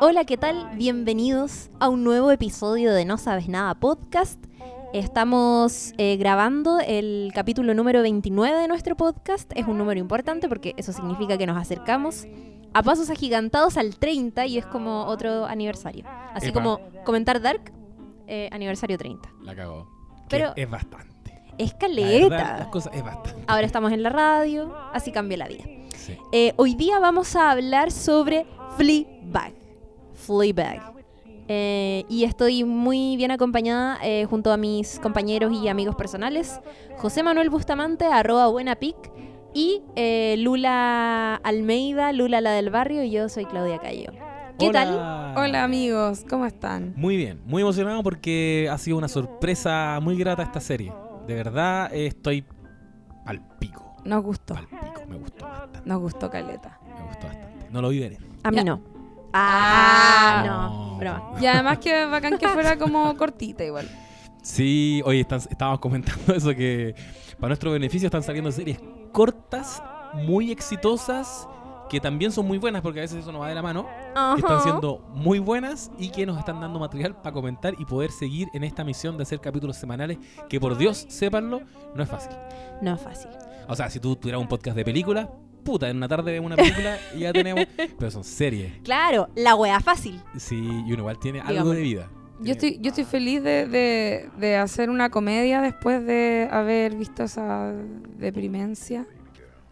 Hola, ¿qué tal? Bienvenidos a un nuevo episodio de No Sabes Nada podcast. Estamos eh, grabando el capítulo número 29 de nuestro podcast. Es un número importante porque eso significa que nos acercamos a pasos agigantados al 30 y es como otro aniversario. Así Epa. como comentar Dark, eh, aniversario 30. La cagó. Pero- es bastante. Es La verdad, las caleta. cosas es bastante. Ahora estamos en la radio, así cambia la vida. Sí. Eh, hoy día vamos a hablar sobre Fleabag. Fleabag. Eh, y estoy muy bien acompañada eh, junto a mis compañeros y amigos personales. José Manuel Bustamante, arroba buenapic. Y eh, Lula Almeida, Lula la del barrio. Y yo soy Claudia Cayo. ¿Qué tal? Hola. Hola amigos, ¿cómo están? Muy bien, muy emocionado porque ha sido una sorpresa muy grata esta serie. De verdad eh, estoy al pico. Nos gustó, Al pico, me gustó bastante. nos gustó Caleta. Me gustó bastante. No lo vi venir. A mí Ya. no. Ah, Ah. no. Broma. Y además que bacán que fuera como cortita igual. Sí, hoy están, estábamos comentando eso que para nuestro beneficio están saliendo series cortas, muy exitosas, que también son muy buenas porque a veces eso no va de la mano. que están Ajá. siendo muy buenas y que nos están dando material para comentar y poder seguir en esta misión de hacer capítulos semanales que por Dios, sépanlo, no es fácil. No es fácil. O sea, si tú tuvieras un podcast de películas, puta, en una tarde vemos una película y ya tenemos, pero son series. Claro, la wea fácil. Sí, y uno igual tiene algo de vida. Yo estoy, yo estoy feliz de, de- de hacer una comedia después de haber visto esa deprimencia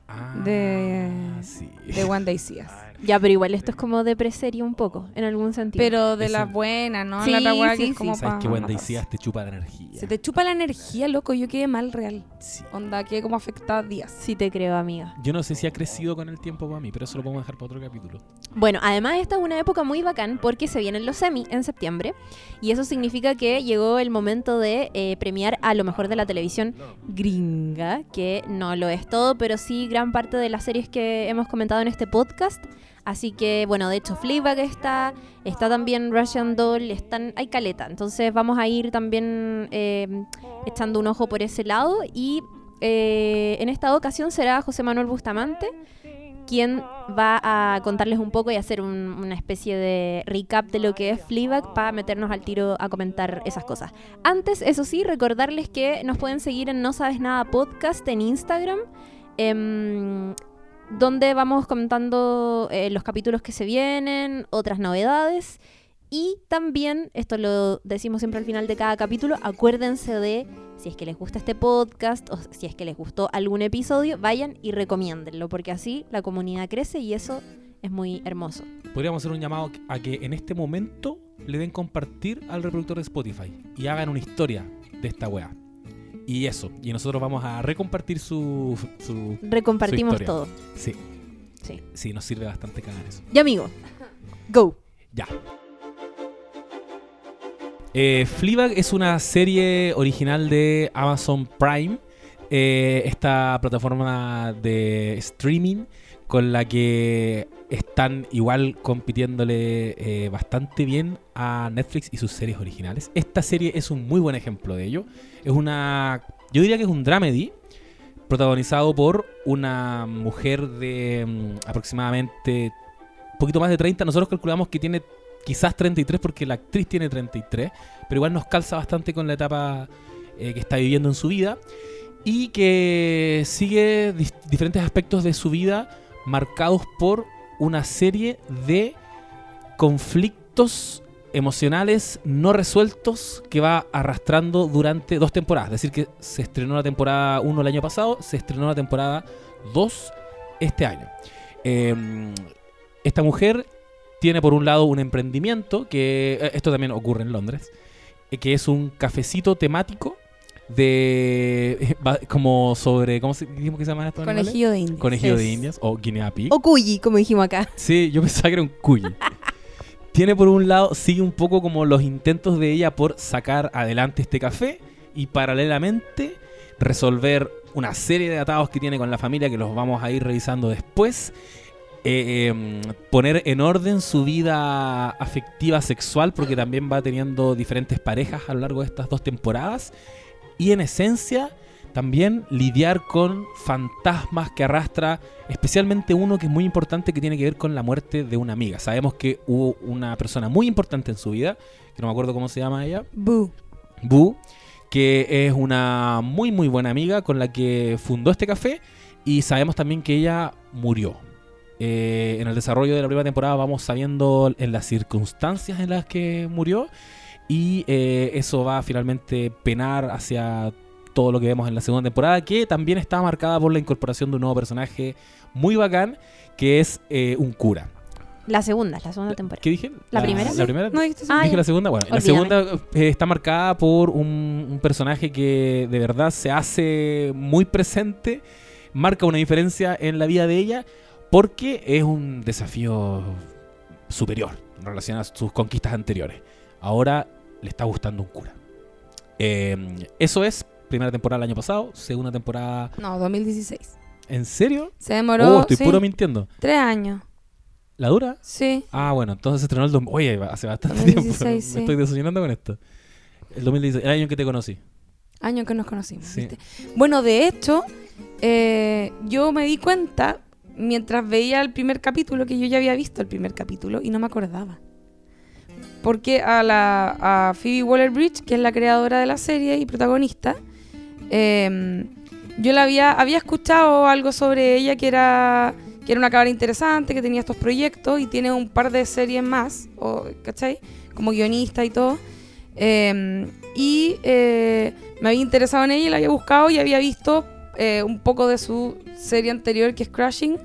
Ah, de- sí. de One Day Seas. Ya, pero igual esto es como de preserie un poco, en algún sentido. Pero de las buenas, ¿no? Sí, la otra sí, que es sí. como ¿Sabes pa- qué buen matarse. decías? Te chupa la energía. Se te chupa la energía, loco. Yo quedé mal real. Sí. Onda, quedé como afectada días. Sí te creo, amiga. Yo no sé si ha crecido con el tiempo para mí, pero eso lo podemos dejar para otro capítulo. Bueno, además esta es una época muy bacán porque se vienen los semi en septiembre y eso significa que llegó el momento de eh, premiar a lo mejor de la televisión gringa, que no lo es todo, pero sí gran parte de las series que hemos comentado en este podcast. Así que, bueno, de hecho Fleabag está, está también Russian Doll, están, hay caleta. Entonces vamos a ir también eh, echando un ojo por ese lado y eh, en esta ocasión será José Manuel Bustamante quien va a contarles un poco y hacer un- una especie de recap de lo que es Fleabag para meternos al tiro a comentar esas cosas. Antes, eso sí, recordarles que nos pueden seguir en No Sabes Nada Podcast en Instagram, em, donde vamos comentando eh, los capítulos que se vienen, otras novedades. Y también, esto lo decimos siempre al final de cada capítulo, acuérdense de, si es que les gusta este podcast o si es que les gustó algún episodio, vayan y recomiéndenlo, porque así la comunidad crece y eso es muy hermoso. Podríamos hacer un llamado a que en este momento le den compartir al reproductor de Spotify y hagan una historia de esta wea. Y eso, y nosotros vamos a recompartir su... su Recompartimos Su todo. sí, Sí. sí, nos sirve bastante cagar eso. Y amigo, go. Ya. Eh, Fleabag es una serie original de Amazon Prime, eh, esta plataforma de streaming con la que están igual compitiéndole eh, bastante bien a Netflix y sus series originales. Esta serie es un muy buen ejemplo de ello. Es una, yo diría que es un dramedy protagonizado por una mujer de mm, aproximadamente un poquito más de 30. Nosotros calculamos que tiene quizás 33 porque la actriz tiene 33, pero igual nos calza bastante con la etapa eh, que está viviendo en su vida y que sigue diferentes aspectos de su vida marcados por una serie de conflictos emocionales no resueltos que va arrastrando durante dos temporadas. Es decir, que se estrenó la temporada 1 el año pasado, se estrenó la temporada 2 este año. Eh, esta mujer tiene por un lado un emprendimiento, que eh, esto también ocurre en Londres, eh, que es un cafecito temático de como sobre ¿cómo se, dijimos que se llama esto? en animales? Conejillo de India. Conejillo de indias o guinea pig. O Cuyi, como dijimos acá. Sí, yo pensaba que era un cuyi. Tiene por un lado, sigue un poco como los intentos de ella por sacar adelante este café y paralelamente resolver una serie de atados que tiene con la familia que los vamos a ir revisando después. Eh, em, poner en orden su vida afectiva sexual porque también va teniendo diferentes parejas a lo largo de estas dos temporadas y en esencia también lidiar con fantasmas que arrastra, especialmente uno que es muy importante que tiene que ver con la muerte de una amiga. Sabemos que hubo una persona muy importante en su vida, que no me acuerdo cómo se llama ella, Boo. Bu, que es una muy muy buena amiga con la que fundó este café y sabemos también que ella murió. Eh, en el desarrollo de la primera temporada vamos sabiendo en las circunstancias en las que murió y eh, eso va a finalmente penar hacia todo lo que vemos en la segunda temporada que también está marcada por la incorporación de un nuevo personaje muy bacán que es eh, un cura. La segunda, la segunda temporada. ¿Qué dije? ¿La primera? ¿La primera? No dijiste Ah, Dije la segunda, bueno, la segunda eh, está marcada por un, un personaje que de verdad se hace muy presente, marca una diferencia en la vida de ella, porque es un desafío superior en relación a sus conquistas anteriores. Ahora le está gustando un cura. Eh, eso es primera temporada del año pasado, segunda temporada. No, 2016. ¿En serio? Se demoró Oh, estoy sí, puro mintiendo. tres años. ¿La dura? Sí. Ah, bueno, entonces se estrenó el... Oye, hace bastante tiempo. 2016, sí. Me estoy desayunando con esto. El 2016, el año en que te conocí. Años que nos conocimos. Sí. ¿viste? Bueno, de hecho, eh, yo me di cuenta mientras veía el primer capítulo que yo ya había visto el primer capítulo y no me acordaba. Porque a, la, a Phoebe Waller Bridge, que es la creadora de la serie y protagonista, eh, yo la había, había escuchado algo sobre ella que era, que era una cabra interesante, que tenía estos proyectos y tiene un par de series más, o, ¿cachai? Como guionista y todo. Eh, y eh, me había interesado en ella y la había buscado y había visto eh, un poco de su serie anterior que es Crashing.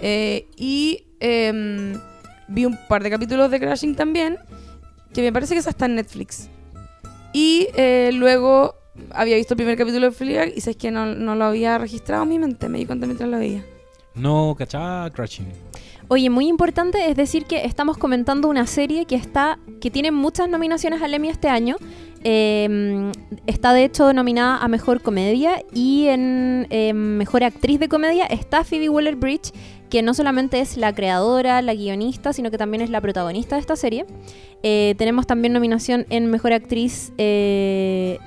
Eh, y em, vi un par de capítulos de Crashing también, que me parece que esa está en Netflix. Y eh, luego había visto el primer capítulo de Fleabag y sabes que no, no lo había registrado en mi mente, me di cuenta mientras lo veía. No, cachá, Crashing. Oye, muy importante es decir que estamos comentando una serie que está que tiene muchas nominaciones al Emmy este año. Eh, está de hecho nominada a Mejor Comedia y en eh, Mejor Actriz de Comedia está Phoebe Waller-Bridge, que no solamente es la creadora, la guionista, sino que también es la protagonista de esta serie. Eh, tenemos también nominación en Mejor Actriz eh,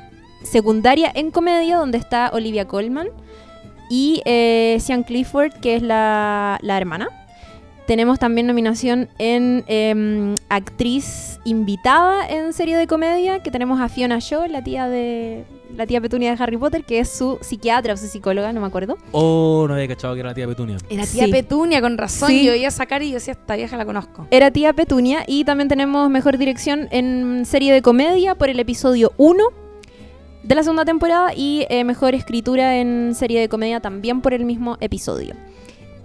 Secundaria en Comedia, donde está Olivia Colman y eh, Sian Clifford, que es la, la hermana. Tenemos también nominación en em, actriz invitada en serie de comedia, que tenemos a Fiona Shaw, la tía de la tía Petunia de Harry Potter, que es su psiquiatra o su psicóloga, no me acuerdo. Oh, no había cachado que era la tía Petunia. Era tía Sí. Petunia, con razón. Sí. Yo veía esa cara y yo decía, esta vieja la conozco. Era tía Petunia y también tenemos mejor dirección en serie de comedia por el episodio 1 de la segunda temporada y eh, mejor escritura en serie de comedia también por el mismo episodio.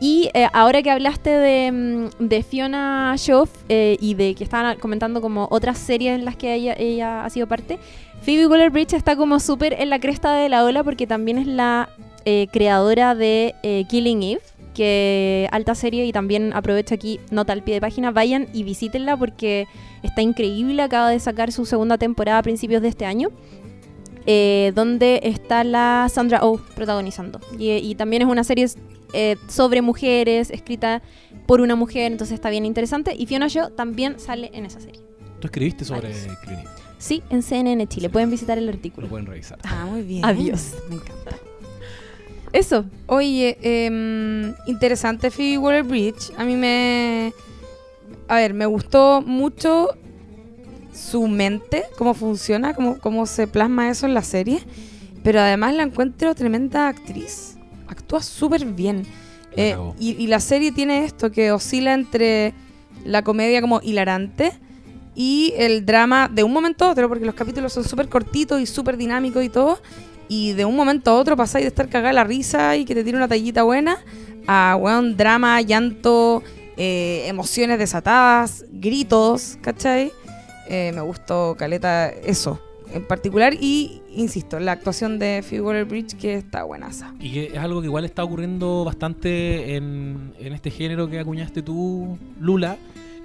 Y eh, ahora que hablaste de, mm, de Fiona Shaw eh, y de que estaban comentando como otras series en las que ella, ella ha sido parte, Phoebe Waller-Bridge está como súper en la cresta de la ola porque también es la eh, creadora de eh, Killing Eve, que alta serie y también aprovecho aquí nota al pie de página, vayan y visítenla porque está increíble, acaba de sacar su segunda temporada a principios de este año. eh, donde está la Sandra Oh protagonizando. Y, y también es una serie eh, sobre mujeres, escrita por una mujer, entonces está bien interesante. Y Fiona Shaw también sale en esa serie. Tú escribiste sobre Varios. Sí, en CNN Chile. Pueden visitar el artículo. Lo pueden revisar. Ah, muy bien. Adiós. Me encanta. Eso. Oye, em, interesante Phoebe Waller-Bridge. A mí me... A ver, me gustó mucho su mente, cómo funciona, cómo, cómo se plasma eso en la serie. Pero además la encuentro tremenda actriz. Actúa súper bien. Eh, y, y la serie tiene esto, que oscila entre la comedia como hilarante y el drama de un momento a otro, porque los capítulos son súper cortitos y súper dinámicos y todo. Y de un momento a otro pasáis de estar cagada la risa y que te tiene una tallita buena a, weón, drama, llanto, eh, emociones desatadas, gritos, ¿cachai? Eh, me gustó Caleta eso en particular y, insisto, la actuación de Phoebe Waller-Bridge que está buenaza. Y que es algo que igual está ocurriendo bastante en, en este género que acuñaste tú, Lula,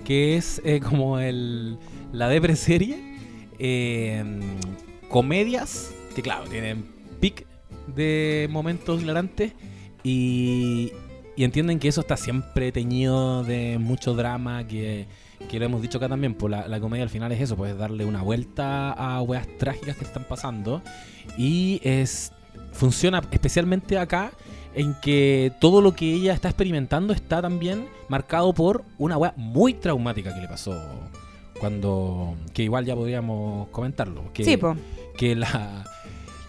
que es eh, como el, la depre serie. eh, comedias que, claro, tienen pic de momentos hilarantes y, y entienden que eso está siempre teñido de mucho drama, que, que lo hemos dicho acá también, pues la, la comedia al final es eso, pues darle una vuelta a weas trágicas que están pasando y es funciona especialmente acá en que todo lo que ella está experimentando está también marcado por una weá muy traumática que le pasó cuando que igual ya podríamos comentarlo que, Sí, po. que la,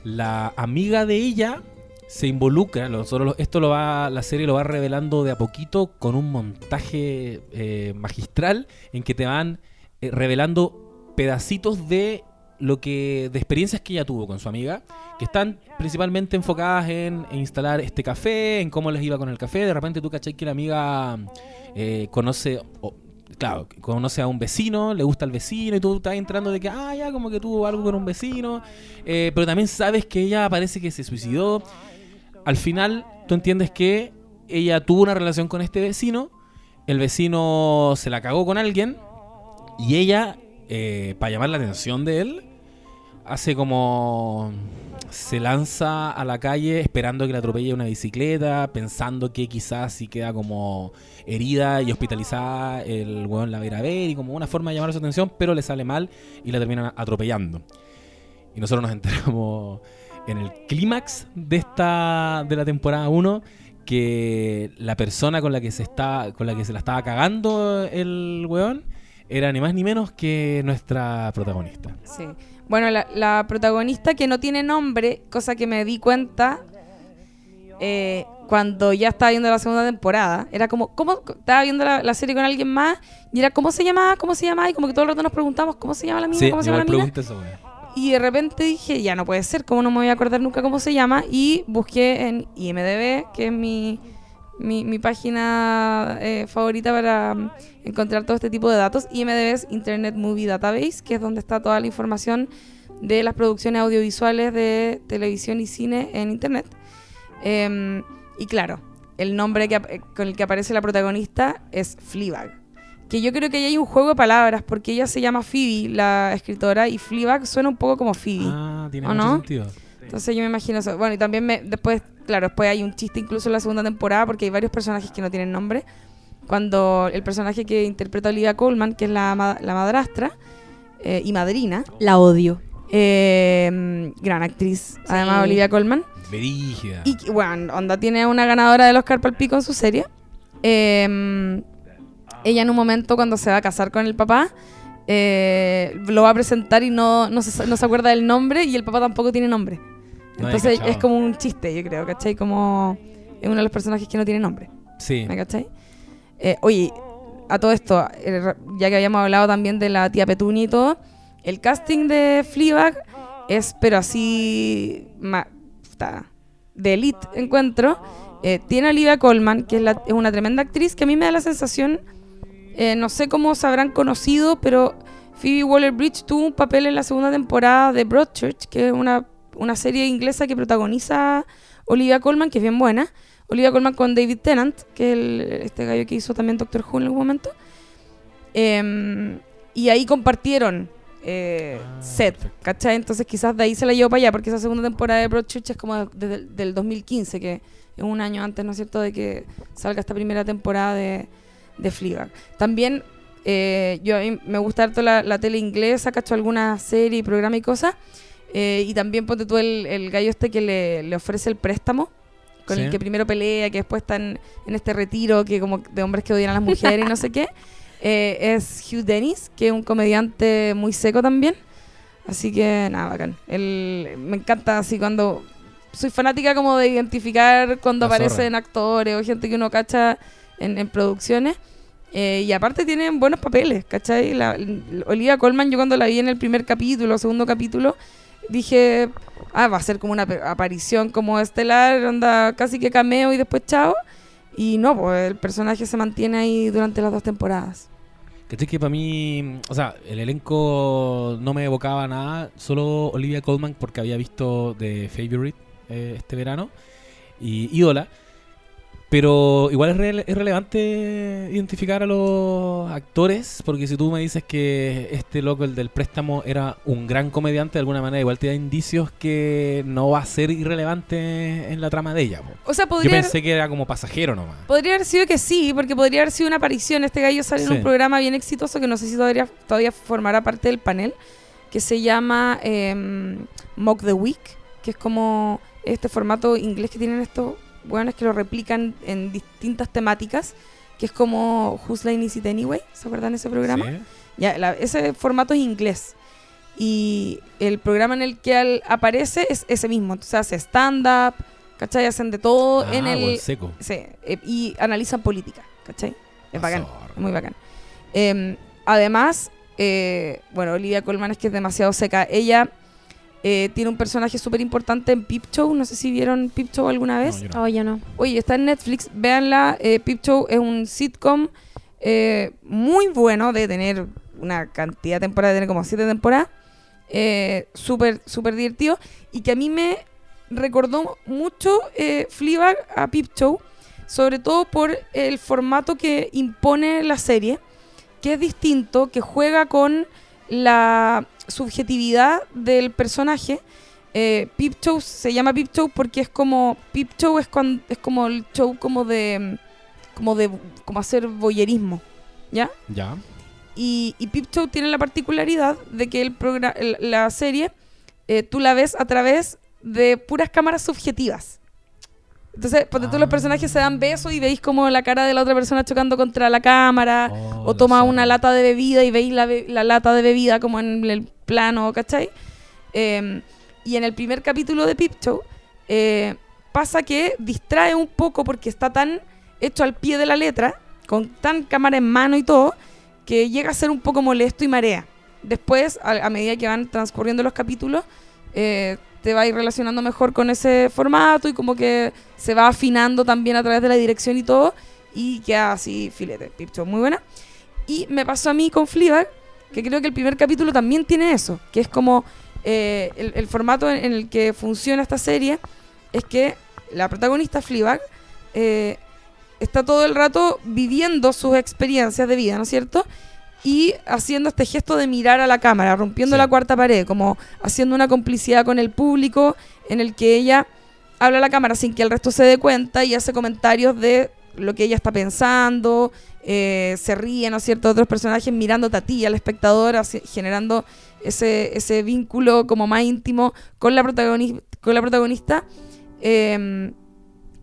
la amiga de ella se involucra, nosotros esto lo va, la serie lo va revelando de a poquito con un montaje eh, magistral en que te van eh, revelando pedacitos de lo que de experiencias que ella tuvo con su amiga, que están principalmente enfocadas en, instalar este café, en cómo les iba con el café. De repente tú cachai que la amiga eh, conoce, claro, conoce a un vecino, le gusta al vecino y tú estás entrando de que, ah, ya, como que tuvo algo con un vecino, eh, pero también sabes que ella parece que se suicidó. Al final, tú entiendes que ella tuvo una relación con este vecino, el vecino se la cagó con alguien y ella, eh, para llamar la atención de él, hace como se lanza a la calle esperando que le atropelle una bicicleta, pensando que quizás si queda como herida y hospitalizada, el weón la va a ir a ver y como una forma de llamar su atención, pero le sale mal y la terminan atropellando. Y nosotros nos enteramos en el clímax de esta de la temporada 1 que la persona con la que se está con la que se la estaba cagando el weón era ni más ni menos que nuestra protagonista. Sí. Bueno, la, la protagonista que no tiene nombre, cosa que me di cuenta eh, cuando ya estaba viendo la segunda temporada, era como, ¿cómo? Estaba viendo la, la serie con alguien más y era, ¿cómo se llamaba? ¿Cómo se llamaba? Y como que todo el rato nos preguntamos, ¿cómo se llama la mina? Sí, ¿Cómo se llama la mina? Y de repente dije, ya no puede ser, ¿cómo no me voy a acordar nunca cómo se llama? Y busqué en IMDB, que es mi, mi, mi página eh, favorita para mm, encontrar todo este tipo de datos. IMDB es Internet Movie Database, que es donde está toda la información de las producciones audiovisuales de televisión y cine en Internet. Em, y claro, el nombre que, eh, con el que aparece la protagonista es Fleabag. Que yo creo que ahí hay un juego de palabras, porque ella se llama Phoebe, la escritora, y Fleabag suena un poco como Phoebe. Ah, tiene ¿O mucho no? sentido. Entonces yo me imagino eso. Bueno, y también me, después, claro, después hay un chiste incluso en la segunda temporada, porque hay varios personajes que no tienen nombre. Cuando el personaje que interpreta Olivia Colman, que es la, la madrastra eh, y madrina, La odio. eh, gran actriz, además Sí. Olivia Colman, Brígida. y bueno, Onda tiene una ganadora del Oscar Palpico en su serie. Eh, ella en un momento cuando se va a casar con el papá, eh, lo va a presentar y no, no, se, no se acuerda del nombre y el papá tampoco tiene nombre. Entonces es como un chiste, yo creo, ¿cachai? Como es uno de los personajes que no tiene nombre, Sí. ¿me cachai? Eh, oye, a todo esto, eh, ya que habíamos hablado también de la tía Petunia y todo, el casting de Fleabag es, pero así, ma- de elite encuentro. Eh, tiene a Olivia Colman, que es, la- es una tremenda actriz, que a mí me da la sensación, eh, no sé cómo se habrán conocido, pero Phoebe Waller-Bridge tuvo un papel en la segunda temporada de Broadchurch, que es una, una serie inglesa que protagoniza Olivia Colman, que es bien buena. Olivia Colman con David Tennant, que es el- este gallo que hizo también Doctor Who en algún momento. Em, y ahí compartieron eh, Ah, set. ¿cachai? Entonces quizás de ahí se la llevó para allá, porque esa segunda temporada de Broadchurch es como desde el del 2015, que es un año antes, ¿no es cierto?, de que salga esta primera temporada de, de Fleabag. También eh, yo a mí me gusta harto la, la tele inglesa, cacho alguna serie, programa y cosas. Eh, y también ponte tú el, el gallo este que le, le ofrece el préstamo, con Sí. el que primero pelea, que después está en, en este retiro que como de hombres que odian a las mujeres y no sé qué. Eh, es Hugh Dennis, que es un comediante muy seco también. Así que nada, bacán. Él, me encanta así cuando... Soy fanática como de identificar cuando La zorra. aparecen actores o gente que uno cacha en, en producciones. Eh, y aparte tienen buenos papeles, ¿cachai? La, Olivia Colman, yo cuando la vi en el primer capítulo, segundo capítulo, dije, ah, va a ser como una aparición como estelar, onda casi que cameo y después chao. Y no, pues el personaje se mantiene ahí durante las dos temporadas. ¿Cachai que para mí, o sea, el elenco no me evocaba nada, solo Olivia Colman porque había visto The Favorite eh, este verano y Ídola. Pero igual es, rele- es relevante identificar a los actores, porque si tú me dices que este loco, el del préstamo, era un gran comediante, de alguna manera igual te da indicios que no va a ser irrelevante en la trama de ella. po. O sea, Yo podría, pensé que era como pasajero nomás. podría haber sido que sí, porque podría haber sido una aparición. Este gallo sale en un programa bien exitoso que no sé si todavía, todavía formará parte del panel, que se llama em, Mock the Week, que es como este formato inglés que tienen estos weones que lo replican en distintas temáticas, que es como Whose Line Is It Anyway, ¿se acuerdan de ese programa? Sí. Ya, la- ese formato es inglés. Y el programa en el que al- aparece es ese mismo. Entonces hace stand-up, ¿cachai? Hacen de todo Ah, en el... seco. Sí, eh, y analizan política, ¿cachai? Es bacán, es muy bacán. Eh, además, eh, bueno, Olivia Colman es que es demasiado seca. Ella eh, tiene un personaje súper importante en Peep Show. No sé si vieron Peep Show alguna vez. No, yo no. Oh, yo no. Oye, está en Netflix, véanla. Eh, Peep Show es un sitcom eh, muy bueno de tener una cantidad de temporadas, de tener como siete temporadas. Eh, súper, súper divertido. Y que a mí me recordó mucho eh, Fleabag a Peep Show. Sobre todo por el formato que impone la serie, que es distinto, que juega con la subjetividad del personaje. Eh, Peep Show se llama Peep Show porque es como Peep Show es es como el show como de como de como hacer voyerismo, ¿ya? Ya. Y, y Peep Show tiene la particularidad de que el- la serie eh, tú la ves a través de puras cámaras subjetivas. Entonces, porque todos los Ah. personajes se dan besos y veis como la cara de la otra persona chocando contra la cámara. Oh, O toma una lata de bebida y veis la, be- la lata de bebida como en el plano, ¿cachai? Eh, y en el primer capítulo de Peep Show eh, pasa que distrae un poco porque está tan hecho al pie de la letra, con tan cámara en mano y todo, que llega a ser un poco molesto y marea. Después, a, a medida que van transcurriendo los capítulos, eh, te va a ir relacionando mejor con ese formato y como que se va afinando también a través de la dirección y todo, y queda así filete. Peep Show, muy buena. Y me pasó a mí con Fleabag, que creo que el primer capítulo también tiene eso, que es como eh, el, el formato en, en el que funciona esta serie, es que la protagonista Fleabag eh, está todo el rato viviendo sus experiencias de vida, ¿no es cierto? Y haciendo este gesto de mirar a la cámara, rompiendo Sí. la cuarta pared, como haciendo una complicidad con el público en el que ella habla a la cámara sin que el resto se dé cuenta y hace comentarios de lo que ella está pensando, eh, se ríe, ¿no es cierto?, otros personajes mirándote a ti, al espectador, así- generando ese, ese vínculo como más íntimo con la, protagoni- con la protagonista eh,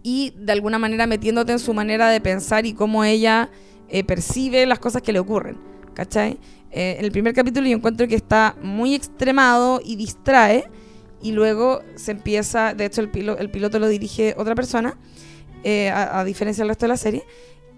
y de alguna manera metiéndote en su manera de pensar y cómo ella eh, percibe las cosas que le ocurren, ¿cachai? Eh, en el primer capítulo yo encuentro que está muy extremado y distrae y luego se empieza, de hecho el, pilo- el piloto lo dirige otra persona, eh, a, a diferencia del resto de la serie,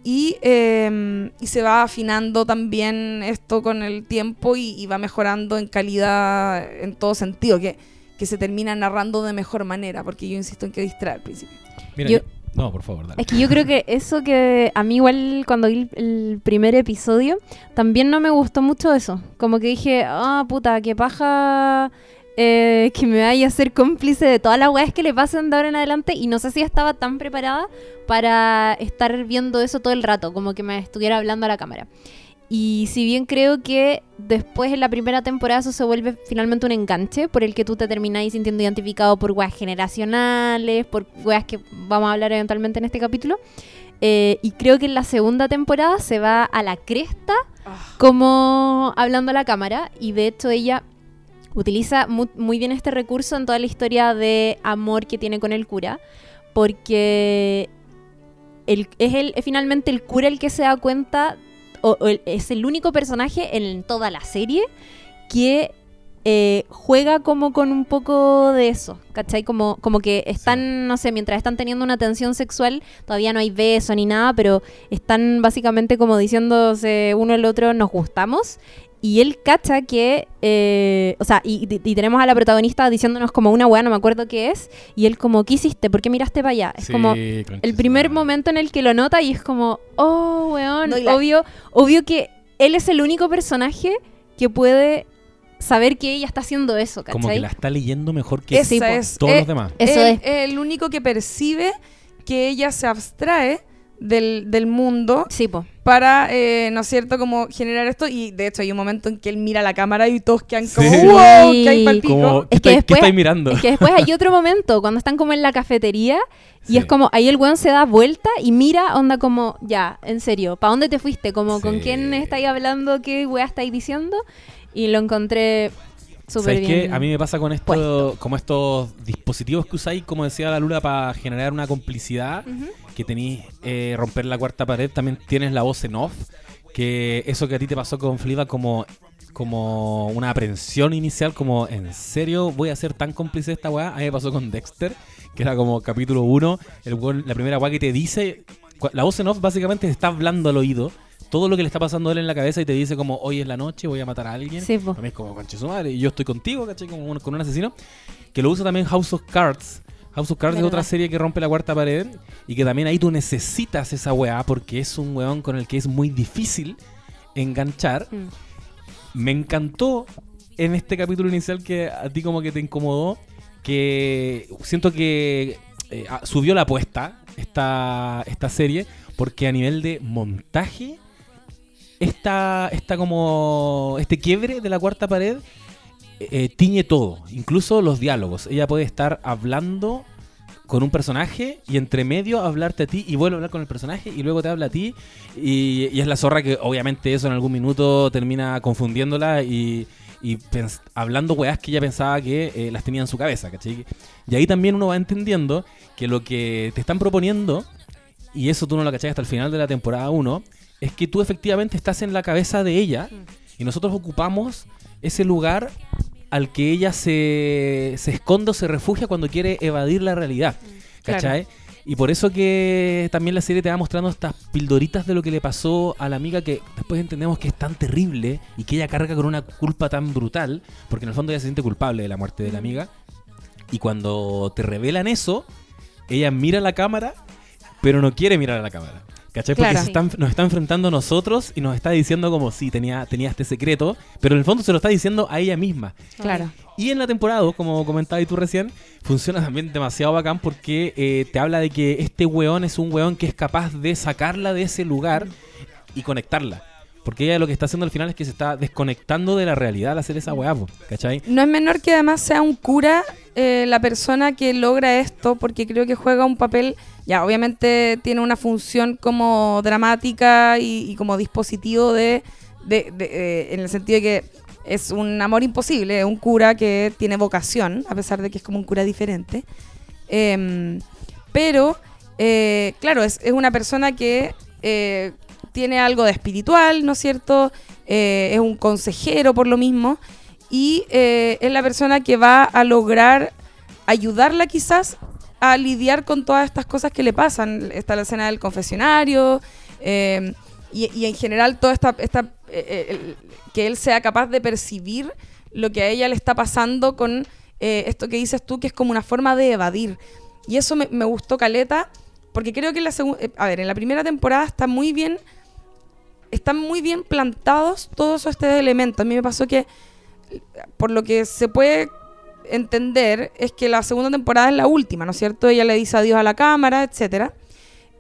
y, eh, y se va afinando también esto con el tiempo y, y va mejorando en calidad en todo sentido, que, que se termina narrando de mejor manera, porque yo insisto en que distrae al principio. Mira, Yo- yo- No, por favor, dale. Es que yo creo que eso que a mí igual cuando vi el, primer episodio, también no me gustó mucho eso. Como que dije, ah, puta, qué paja eh, que me vaya a ser cómplice de todas las weas que le pasen de ahora en adelante. Y no sé si estaba tan preparada para estar viendo eso todo el rato, como que me estuviera hablando a la cámara. Y si bien creo que después en la primera temporada eso se vuelve finalmente un enganche por el que tú te termináis sintiendo identificado por weas generacionales, por weas que vamos a hablar eventualmente en este capítulo. eh, y creo que en la segunda temporada se va a la cresta como hablando a la cámara y de hecho ella utiliza mu- muy, bien este recurso en toda la historia de amor que tiene con el cura porque el- es, el, es finalmente el cura el que se da cuenta o, o el- es el único personaje en toda la serie que eh, juega como con un poco de eso, ¿cachai? Como, como que están, no sé, mientras están teniendo una tensión sexual, todavía no hay beso ni nada, pero están básicamente como diciéndose uno el otro, nos gustamos. Y él cacha que, eh, o sea, y, tenemos a la protagonista diciéndonos como una weá, no me acuerdo qué es, y él como, ¿qué hiciste? ¿Por qué miraste para allá? Es Sí, como el primer momento en el que lo nota y es como, oh, weón, No, y la- obvio, obvio que él es el único personaje que puede saber que ella está haciendo eso, ¿cachai? Como que la está leyendo mejor que es, todos eh, los demás. Eso él es. el único que percibe que ella se abstrae del, del mundo Sí, po. para, eh, ¿no es cierto?, como generar esto. Y de hecho hay un momento en que él mira la cámara y todos quedan como, Sí. ¡wow! ¿Qué hay pa'l Sí. pico?". Como, ¿qué, Es que estáis- después- ¿Qué estáis mirando? Es que después hay otro momento, cuando están como en la cafetería, y Sí. es como, ahí el weón se da vuelta y mira, onda como, ya, en serio, ¿para dónde te fuiste? Como, ¿con Sí. quién estáis hablando? ¿Qué weá estáis diciendo? Y lo encontré súper bien. A mí me pasa con esto, puesto. como estos dispositivos que usáis, como decía la Lula, para generar una complicidad, que tenéis eh, romper la cuarta pared, también tienes la voz en off, que eso que a ti te pasó con Fliba como como una aprensión inicial, como en serio voy a ser tan cómplice de esta weá, a mí me pasó con Dexter, que era como capítulo 1, el weón- la primera weá que te dice, la voz en off básicamente te está hablando al oído, todo lo que le está pasando a él en la cabeza y te dice como hoy es la noche, voy a matar a alguien. Sí. Para mí es como conche su madre, y yo estoy contigo, ¿cachai? Como un- con un asesino. Que lo usa también House of Cards. House of Cards es Verdad. otra serie que rompe la cuarta pared y que también ahí tú necesitas esa weá porque es un weón con el que es muy difícil enganchar. Mm. Me encantó en este capítulo inicial que a ti como que te incomodó, que siento que eh, subió la apuesta esta, esta serie porque a nivel de montaje esta, esta como este quiebre de la cuarta pared eh, tiñe todo, incluso los diálogos. Ella puede estar hablando con un personaje y entre medio hablarte a ti y vuelve a hablar con el personaje y luego te habla a ti y, y es la zorra que obviamente eso en algún minuto termina confundiéndola y, y hablando weas que ella pensaba que eh, las tenía en su cabeza, ¿cachai? Y ahí también uno va entendiendo que lo que te están proponiendo, y eso tú no lo cachai hasta el final de la temporada 1, es que tú efectivamente estás en la cabeza de ella y nosotros ocupamos ese lugar al que ella se, se esconde o se refugia cuando quiere evadir la realidad. ¿Cachai? Y por eso que también la serie te va mostrando estas pildoritas de lo que le pasó a la amiga que después entendemos que es tan terrible y que ella carga con una culpa tan brutal, porque en el fondo ella se siente culpable de la muerte de la amiga. Y cuando te revelan eso, ella mira a la cámara, pero no quiere mirar a la cámara. ¿Cachai? Porque Claro. se están- nos está enfrentando a nosotros y nos está diciendo como si tenía, tenía este secreto, pero en el fondo se lo está diciendo a ella misma. Claro. Y en la temporada 2, como comentabas tú recién, funciona también demasiado bacán porque eh, te habla de que este weón es un weón que es capaz de sacarla de ese lugar y conectarla. Porque ella lo que está haciendo al final es que se está desconectando de la realidad al hacer esa weá, ¿cachai? No es menor que además sea un cura eh, la persona que logra esto, porque creo que juega un papel, ya obviamente tiene una función como dramática y, como dispositivo de, de- eh, en el sentido de que es un amor imposible, un cura que tiene vocación, a pesar de que es como un cura diferente. Em, pero, eh, claro, es, una persona que tiene algo de espiritual, ¿no es cierto? Eh, es un consejero por lo mismo. Y eh, es la persona que va a lograr ayudarla quizás a lidiar con todas estas cosas que le pasan. Está la escena del confesionario eh, y, en general toda esta, esta que él sea capaz de percibir lo que a ella le está pasando con esto que dices tú, que es como una forma de evadir. Y eso me, me gustó Caleta, porque creo que en la segunda, a ver, en la primera temporada está muy bien, están muy bien plantados todos estos elementos. A mí me pasó que, por lo que se puede entender, es que la segunda temporada es la última, ¿no es cierto? Ella le dice adiós a la cámara, etcétera.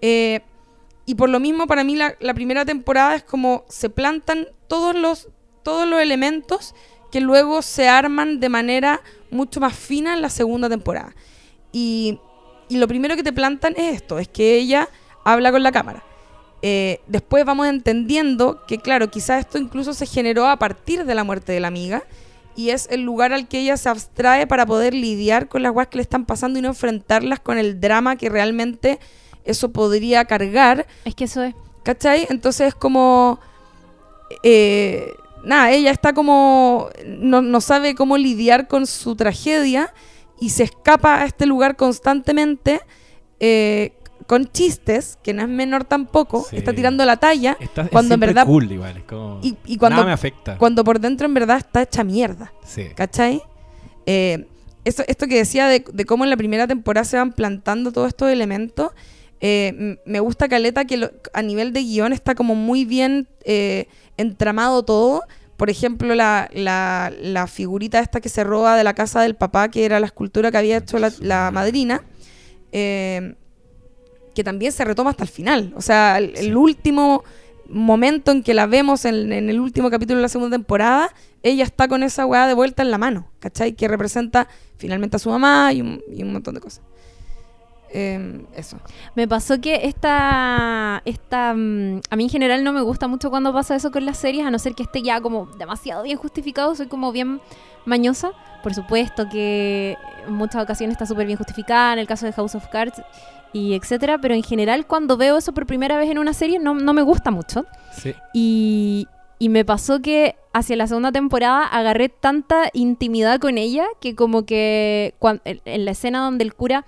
Eh, y por lo mismo, para mí, la, la primera temporada es como se plantan todos los, todos los elementos que luego se arman de manera mucho más fina en la segunda temporada. Y, y lo primero que te plantan es esto, es que ella habla con la cámara. Eh, después vamos entendiendo que, claro, quizás esto incluso se generó a partir de la muerte de la amiga y es el lugar al que ella se abstrae para poder lidiar con las guas que le están pasando y no enfrentarlas con el drama que realmente eso podría cargar. Es que eso es. ¿Cachai? Entonces es como... eh, nada, ella está como... No, no sabe cómo lidiar con su tragedia y se escapa a este lugar constantemente eh, con chistes, que no es menor tampoco, Sí. está tirando la talla, Está, es Cuando en siempre verdad- cool igual, es como... y, y cuando, Nada me afecta. cuando por dentro en verdad está hecha mierda. Sí. ¿Cachai? Eh, esto, esto que decía de, de cómo en la primera temporada se van plantando todos estos elementos, eh, me gusta Caleta que lo- a nivel de guion está como muy bien eh, entramado todo. Por ejemplo, la, la- la figurita esta que se roba de la casa del papá, que era la escultura que había hecho la, la madrina, eh, que también se retoma hasta el final. O sea, el, último momento en que la vemos en, en el último capítulo de la segunda temporada, ella está con esa weá de vuelta en la mano, ¿cachai? Que representa finalmente a su mamá y un, y un montón de cosas. Eh, eso. Me pasó que esta, esta mm, a mí en general no me gusta mucho cuando pasa eso con las series, a no ser que esté ya como demasiado bien justificado, soy como bien mañosa. Por supuesto que en muchas ocasiones está súper bien justificada, en el caso de House of Cards y etcétera, pero en general cuando veo eso por primera vez en una serie no, no me gusta mucho. Sí. Y, y me pasó que hacia la segunda temporada agarré tanta intimidad con ella que como que cuan- en, la escena donde el cura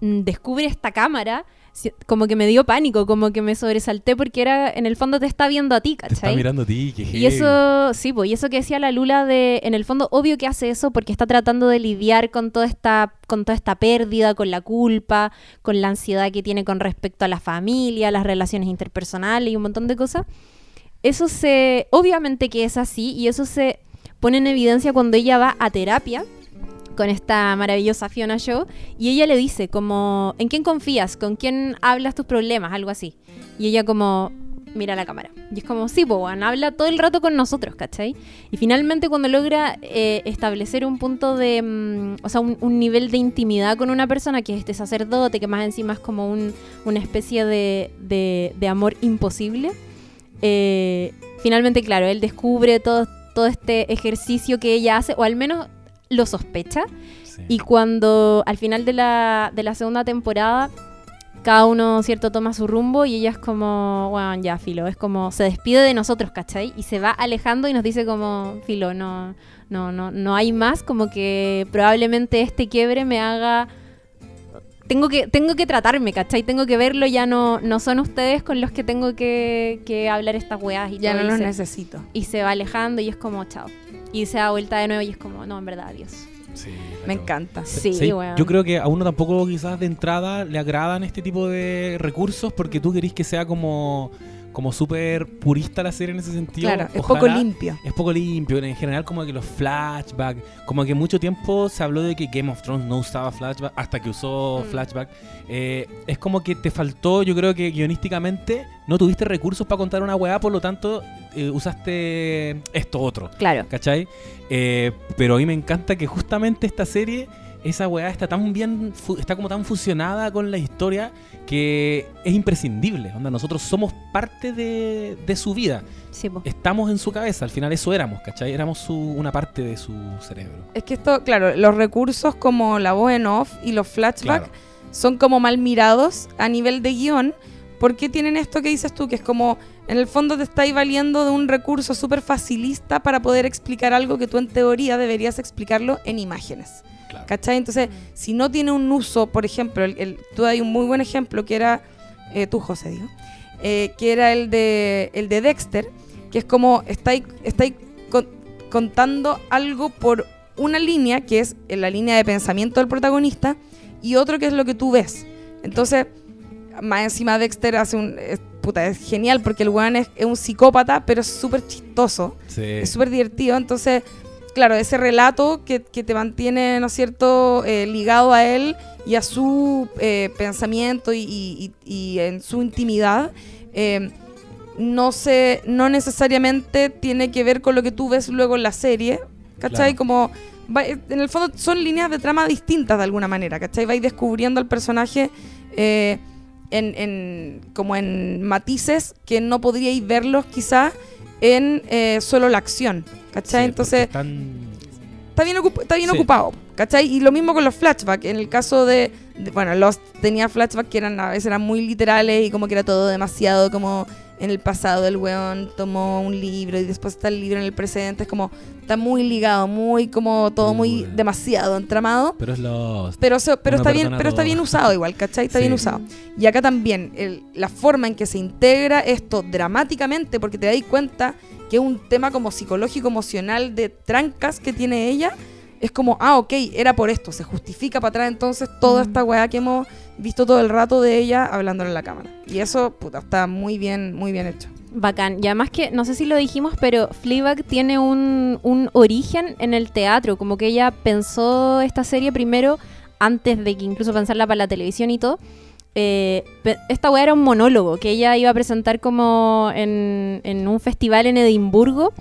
descubre esta cámara, como que me dio pánico, como que me sobresalté porque era, en el fondo te está viendo a ti, Te está ¿cachai? mirando a ti, que Y eso, sí, pues, y eso que decía la Lula de, en el fondo, obvio que hace eso porque está tratando de lidiar con toda esta, con toda esta pérdida, con la culpa, con la ansiedad que tiene con respecto a la familia, las relaciones interpersonales y un montón de cosas. Eso se, obviamente que es así y eso se pone en evidencia cuando ella va a terapia con esta maravillosa Fiona Shaw y ella le dice como, ¿en quién confías? ¿Con quién hablas tus problemas? Algo así. Y ella como, mira la cámara. Y es como, sí, Boban, habla todo el rato con nosotros, ¿cachai? Y finalmente cuando logra eh, establecer un punto de, mm, o sea, un, un nivel de intimidad con una persona que es este sacerdote, que más encima es como un- una especie de, de- de amor imposible, eh, finalmente, claro, él descubre todo, todo este ejercicio que ella hace, o al menos lo sospecha. Sí. Y cuando al final de la, de la segunda temporada, cada uno, ¿cierto?, toma su rumbo y ella es como, bueno, ya, Filo, es como, se despide de nosotros, ¿cachai? Y se va alejando y nos dice como, Filo, no, no, no, no hay más, como que probablemente este quiebre me haga... Tengo que, tengo que tratarme, ¿cachai? Tengo que verlo, ya no, no son ustedes con los que tengo que, que hablar estas weas y Ya todo, no los necesito. y se va alejando y es como, chao. Y se da vuelta de nuevo y es como, no, en verdad, adiós. Sí, Me encanta. Sí, Sí, weón. Yo creo que a uno tampoco quizás de entrada le agradan este tipo de recursos porque tú querís que sea como, como súper purista la serie en ese sentido. Claro, es poco limpio. Es poco limpio, en general como que los flashbacks, como que mucho tiempo se habló de que Game of Thrones no usaba flashback hasta que usó Mm. flashback. Eh, es como que te faltó, yo creo que guionísticamente no tuviste recursos para contar una weá, por lo tanto eh, usaste esto otro. Claro. ¿Cachai? Eh, pero a mí me encanta que justamente esta serie, esa weá está tan bien, está como tan fusionada con la historia que es imprescindible. Onda, nosotros somos parte de, de su vida. Sí. Estamos en su cabeza, al final eso éramos, ¿cachai? Éramos su- una parte de su cerebro. Es que esto, claro, los recursos como la voz en off y los flashbacks Claro. son como mal mirados a nivel de guion, porque tienen esto que dices tú, que es como, en el fondo te estáis valiendo de un recurso súper facilista para poder explicar algo que tú en teoría deberías explicarlo en imágenes. Claro. ¿Cachai? Entonces, si no tiene un uso, por ejemplo, el, el- tú hay un muy buen ejemplo que era, eh, tú José, digo, eh, que era el de, el de Dexter, que es como estáis, estáis con- contando algo por una línea, que es la línea de pensamiento del protagonista, y otro que es lo que tú ves. Entonces, más encima Dexter hace un... Es, puta, es genial porque el weón es, es un psicópata, pero es súper chistoso. Sí. Es súper divertido. Entonces, claro, ese relato que, que te mantiene, ¿no es cierto?, Eh, ligado a él y a su eh, pensamiento y, y- y- y en su intimidad, eh, no, se, no necesariamente tiene que ver con lo que tú ves luego en la serie, ¿cachai? Claro. Como, va- en el fondo son líneas de trama distintas de alguna manera, ¿cachai? Vais descubriendo al personaje eh, en, en- como en matices que no podríais verlos quizás en eh, solo la acción, ¿cachai? Sí, Entonces, están- está bien, ocup- está bien Sí. ocupado, ¿cachai? Y lo mismo con los flashbacks. En el caso de, de- bueno, los tenía flashbacks que eran a veces eran muy literales y como que era todo demasiado como en el pasado el weón tomó un libro y después está el libro en el presente. Es como, está muy ligado, muy como todo muy demasiado entramado. Pero es los... Pero, pero, está bien, pero está bien usado igual, ¿cachai? Está bien usado. Y acá también, el- la forma en que se integra esto dramáticamente, porque te dais cuenta que es un tema como psicológico, emocional, de trancas que tiene ella, es como, ah, ok, era por esto, se justifica para atrás entonces toda esta weá que hemos visto todo el rato de ella hablándole en la cámara. Y eso, puta, está muy bien, muy bien hecho. Bacán. Y además que, no sé si lo dijimos, pero Fleabag tiene un, un origen en el teatro. Como que ella pensó esta serie primero, antes de que incluso pensarla para la televisión y todo. Eh, esta weá era un monólogo que ella iba a presentar como en, en un festival en Edimburgo.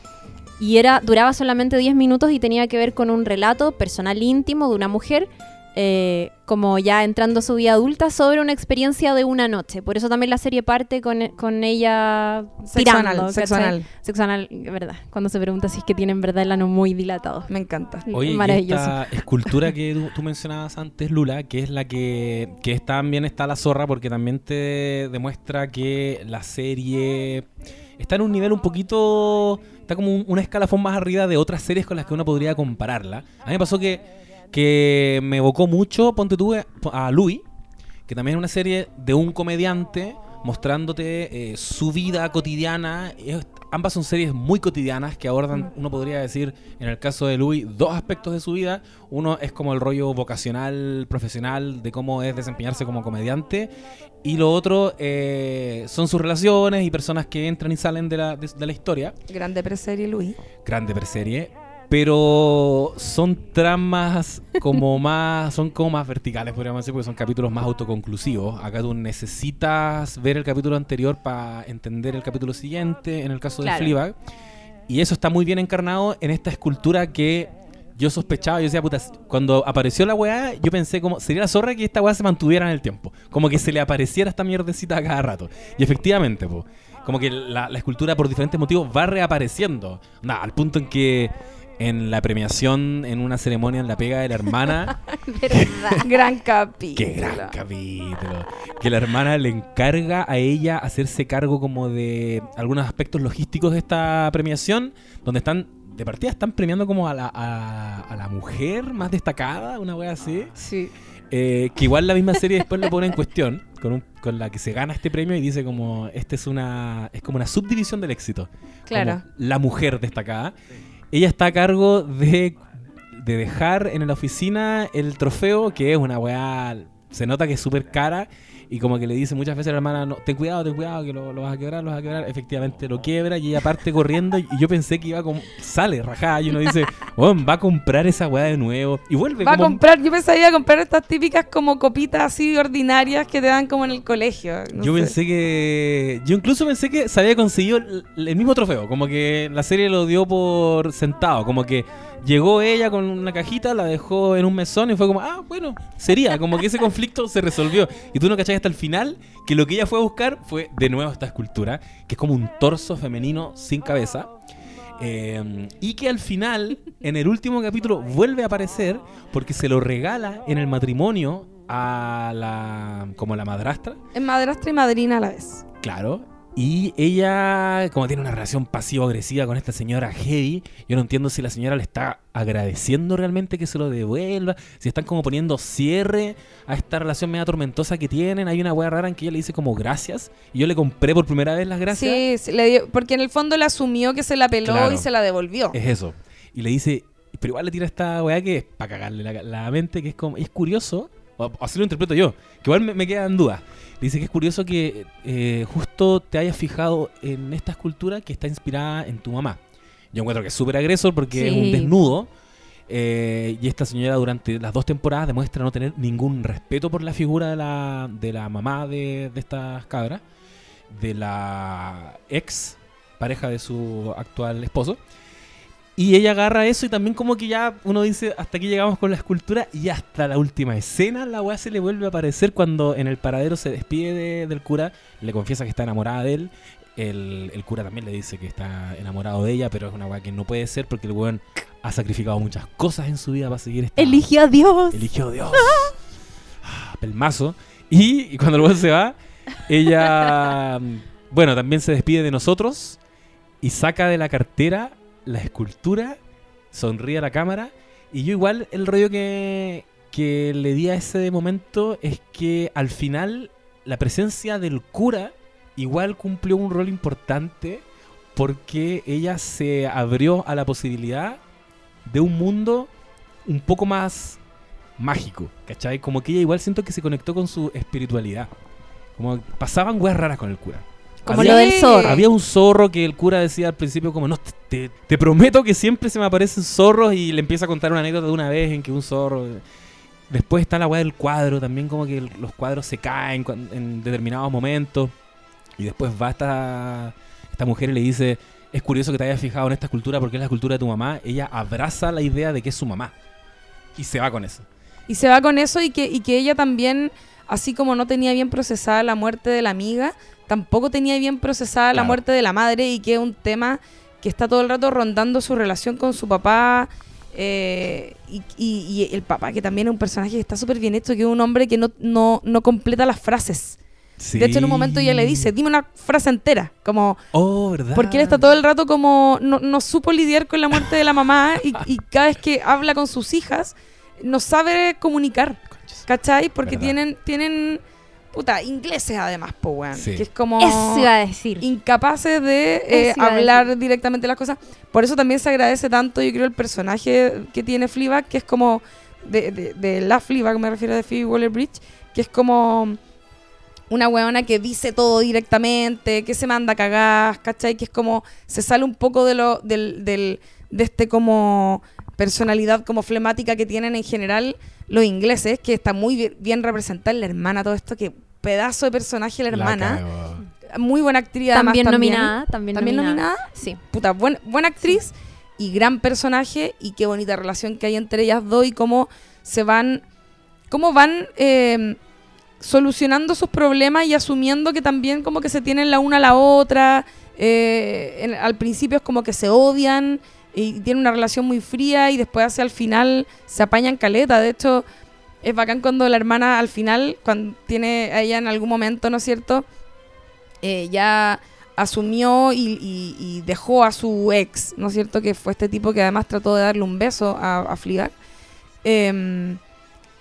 Y era, duraba solamente 10 minutos y tenía que ver con un relato personal íntimo de una mujer eh, como ya entrando a su vida adulta, sobre una experiencia de una noche. Por eso también la serie parte con, con ella tirando. Sexo anal, verdad. Cuando se pregunta si es que tienen verdad el ano muy dilatado. Me encanta. Oye, y Maravilloso. esta escultura que tú, tú mencionabas antes, Lula, que es la que, que es- también está la zorra, porque también te demuestra que la serie está en un nivel un poquito. Está como un- una escalafón más arriba de otras series con las que uno podría compararla. A mí me pasó que, que me evocó mucho, ponte tú, eh, a Louis, que también es una serie de un comediante mostrándote eh, su vida cotidiana. Es- ambas son series muy cotidianas que abordan, uno podría decir, en el caso de Louis, dos aspectos de su vida. Uno es como el rollo vocacional, profesional, de cómo es desempeñarse como comediante. Y lo otro eh, son sus relaciones y personas que entran y salen de la, de- de la historia. Grande preserie, Luis. Grande preserie. Pero son tramas como más, son como más verticales, podríamos decir, porque son capítulos más autoconclusivos. Acá tú necesitas ver el capítulo anterior para entender el capítulo siguiente, en el caso de Claro. Fleabag. Y eso está muy bien encarnado en esta escultura que yo sospechaba, yo decía, puta, cuando apareció la weá, yo pensé como, sería la zorra que esta weá se mantuviera en el tiempo. Como que se le apareciera esta mierdecita a cada rato. Y efectivamente, po, como que la, la escultura por diferentes motivos va reapareciendo. Nada, al punto en que en la premiación, en una ceremonia en la pega de la hermana, ¿Verdad? Gran capítulo. Qué gran capítulo. Que la hermana le encarga a ella hacerse cargo como de algunos aspectos logísticos de esta premiación, donde están, de partida están premiando como a la, a, a la mujer más destacada, una wea así. Sí. Eh, que igual la misma serie después lo pone en cuestión, con, un- con la que se gana este premio y dice como, este es una, es como una subdivisión del éxito. Claro. Como la mujer destacada. Ella está a cargo de, de dejar en la oficina el trofeo, que es una weá. Se nota que es súper cara. Y como que le dice muchas veces a la hermana, no, ten cuidado, ten cuidado, que lo, lo vas a quebrar, lo vas a quebrar. Efectivamente lo quiebra y ella parte corriendo. Y yo pensé que iba como. Sale rajada. Y uno dice, "Weón, va a comprar esa weá de nuevo. Y vuelve Va a comprar, yo pensaba que iba a comprar estas típicas como copitas así ordinarias que te dan como en el colegio. no yo sé. pensé que. Yo incluso pensé que se había conseguido el, el mismo trofeo. Como que la serie lo dio por sentado. Como que llegó ella con una cajita, la dejó en un mesón y fue como, ah, bueno, sería. Como que ese conflicto se resolvió. Y tú no cachai hasta el final que lo que ella fue a buscar fue de nuevo esta escultura, que es como un torso femenino sin cabeza. Eh, y que al final, en el último capítulo, vuelve a aparecer porque se lo regala en el matrimonio a la. como la madrastra. Es madrastra y madrina a la vez. Claro. Y ella, como tiene una relación pasivo-agresiva con esta señora Heavy, yo no entiendo si la señora le está agradeciendo realmente que se lo devuelva, si están como poniendo cierre a esta relación media tormentosa que tienen. Hay una wea rara en que ella le dice como gracias, y yo le compré por primera vez las gracias. Sí, sí, le dio- porque en el fondo le asumió que se la peló Claro. y se la devolvió. Es eso. Y le dice, pero igual le tira esta weá que es para cagarle la, la mente, que es como, es curioso, o así lo interpreto yo, que igual me, me quedan dudas. Dice que es curioso que eh, justo te hayas fijado en esta escultura que está inspirada en tu mamá. Yo encuentro que es súper agresor porque es un desnudo. eh, y esta señora durante las dos temporadas demuestra no tener ningún respeto por la figura de la, de la mamá de, de estas cabras, de la ex pareja de su actual esposo. Y ella agarra eso y también como que ya uno dice, hasta aquí llegamos con la escultura y hasta la última escena la weá se le vuelve a aparecer cuando en el paradero se despide de- del cura, le confiesa que está enamorada de él. El, el cura también le dice que está enamorado de ella, pero es una weá que no puede ser porque el weón ha sacrificado muchas cosas en su vida para seguir esta... Eligió a Dios. Eligió Dios. Ah, Pelmazo. Y, y cuando el weón se va, ella, mm, bueno, también se despide de nosotros y saca de la cartera la escultura, sonríe a la cámara. Y yo igual el rollo que, que le di a ese momento es que al final la presencia del cura igual cumplió un rol importante porque ella se abrió a la posibilidad de un mundo un poco más mágico, ¿cachai? Como que ella igual siento que se conectó con su espiritualidad. Como pasaban weas raras con el cura. Como Había- lo del zorro. había un zorro que el cura decía al principio como, no, te, prometo que siempre se me aparecen zorros y le empieza a contar una anécdota de una vez en que un zorro... Después está la weá del cuadro, también como que el- los cuadros se caen en determinados momentos. Y después va esta, esta mujer y le dice, es curioso que te hayas fijado en esta escultura porque es la escultura de tu mamá. Ella abraza la idea de que es su mamá. Y se va con eso. Y se va con eso y que, y que ella también, así como no tenía bien procesada la muerte de la amiga, tampoco tenía bien procesada la muerte de la madre y que es un tema que está todo el rato rondando su relación con su papá. eh, y, y- y el papá, que también es un personaje que está súper bien hecho, que es un hombre que no, no, no completa las frases. De hecho, en un momento ella le dice, dime una frase entera, como, Oh, ¿verdad? porque él está todo el rato como, no, no supo lidiar con la muerte de la mamá y, y cada vez que habla con sus hijas, no sabe comunicar. ¿cachai? Porque Verdad. tienen, tienen, puta, ingleses además, po, weón. Sí. Que es como Eso iba a decir. incapaces de eh, hablar directamente las cosas. Por eso también se agradece tanto, yo creo, el personaje que tiene Fleabag, que es como, de, de, de la Fleabag, me refiero a Phoebe Waller-Bridge, que es como una weona que dice todo directamente, que se manda a cagar, ¿cachai? Que es como, se sale un poco de lo, del, del, de este como personalidad como flemática que tienen en general los ingleses, que está muy bien, representada en la hermana, todo esto, que pedazo de personaje la hermana, muy buena actriz además También, nominada. También, ¿También nominada? Sí. Puta, buen- buena actriz y gran personaje y qué bonita relación que hay entre ellas dos y cómo se van, cómo van eh, solucionando sus problemas y asumiendo que también como que se tienen la una a la otra. eh, en- al principio es como que se odian y tienen una relación muy fría y después hacia el final se apañan caleta. De hecho, es bacán cuando la hermana al final, cuando tiene a ella en algún momento, ¿no es cierto? Eh, ya asumió y, dejó a su ex, ¿no es cierto? Que fue este tipo que además trató de darle un beso a, a. Em,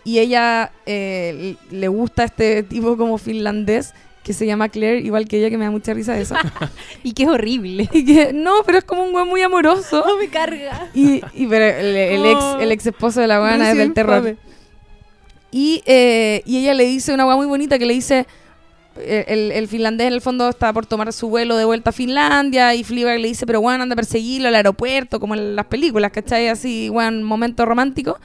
y ella eh, le gusta este tipo como finlandés que se llama Claire, igual que ella, que me da mucha risa eso. Y que es horrible. Y que, no, pero es como un güey muy amoroso. No me carga. Y, y pero el, el ex, Oh. el ex esposo de la buena es del terror. Y, eh, y ella le dice una weá muy bonita que le dice. eh, El, el finlandés en el fondo está por tomar su vuelo de vuelta a Finlandia y Fleabag le dice, pero bueno, anda a perseguirlo al aeropuerto, como en las películas, ¿cachai? Así, bueno, momento romántico.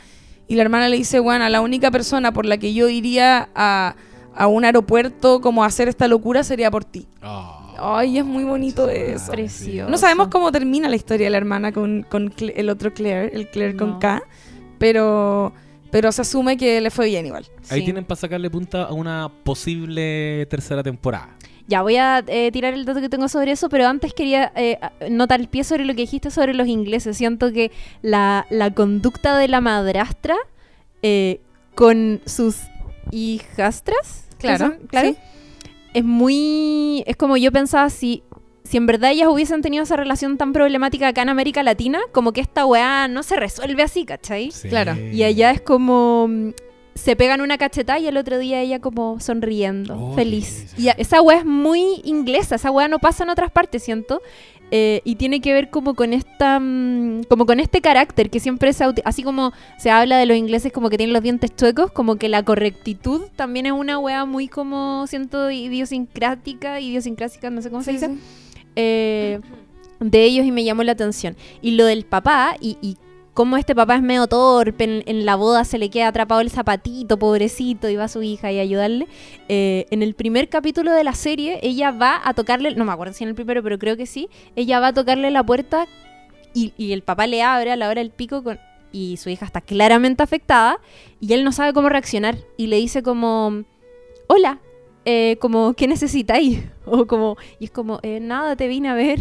Y la hermana le dice, bueno, la única persona por la que yo iría a, a un aeropuerto como a hacer esta locura sería por ti. Oh. Ay, es muy bonito eso. Precioso. No sabemos cómo termina la historia de la hermana con, con el otro Claire, el Claire No. con K, pero, pero se asume que le fue bien igual. Ahí Sí. tienen para sacarle punta a una posible tercera temporada. Ya voy a eh, tirar el dato que tengo sobre eso, pero antes quería eh, notar el pie sobre lo que dijiste sobre los ingleses. Siento que la, la conducta de la madrastra eh, con sus hijastras, Claro, ¿eso? claro, sí. es muy... Es como yo pensaba, si, si en verdad ellas hubiesen tenido esa relación tan problemática acá en América Latina, como que esta weá no se resuelve así, ¿cachai? Sí. Claro. Y allá es como... mm, Se pegan una cachetada y el otro día ella como sonriendo, Oh, feliz. Y esa weá es muy inglesa, esa weá no pasa en otras partes, siento. Eh, y tiene que ver como con esta mm, como con este carácter que siempre se así como se habla de los ingleses como que tienen los dientes chuecos como que la correctitud también es una weá muy como siento idiosincrática idiosincrásica no sé cómo se dice sí. eh, de ellos y me llamó la atención. Y lo del papá y, y cómo este papá es medio torpe, en, la boda se le queda atrapado el zapatito, pobrecito, y va su hija y a ayudarle. Eh, en el primer capítulo de la serie, ella va a tocarle, no me acuerdo si en el primero, pero creo que sí, ella va a tocarle la puerta y, y el papá le abre a la hora del pico con, y su hija está claramente afectada y él no sabe cómo reaccionar y le dice como, hola, eh, como, ¿qué necesitáis? O como, y es como, "Eh, nada, te vine a ver.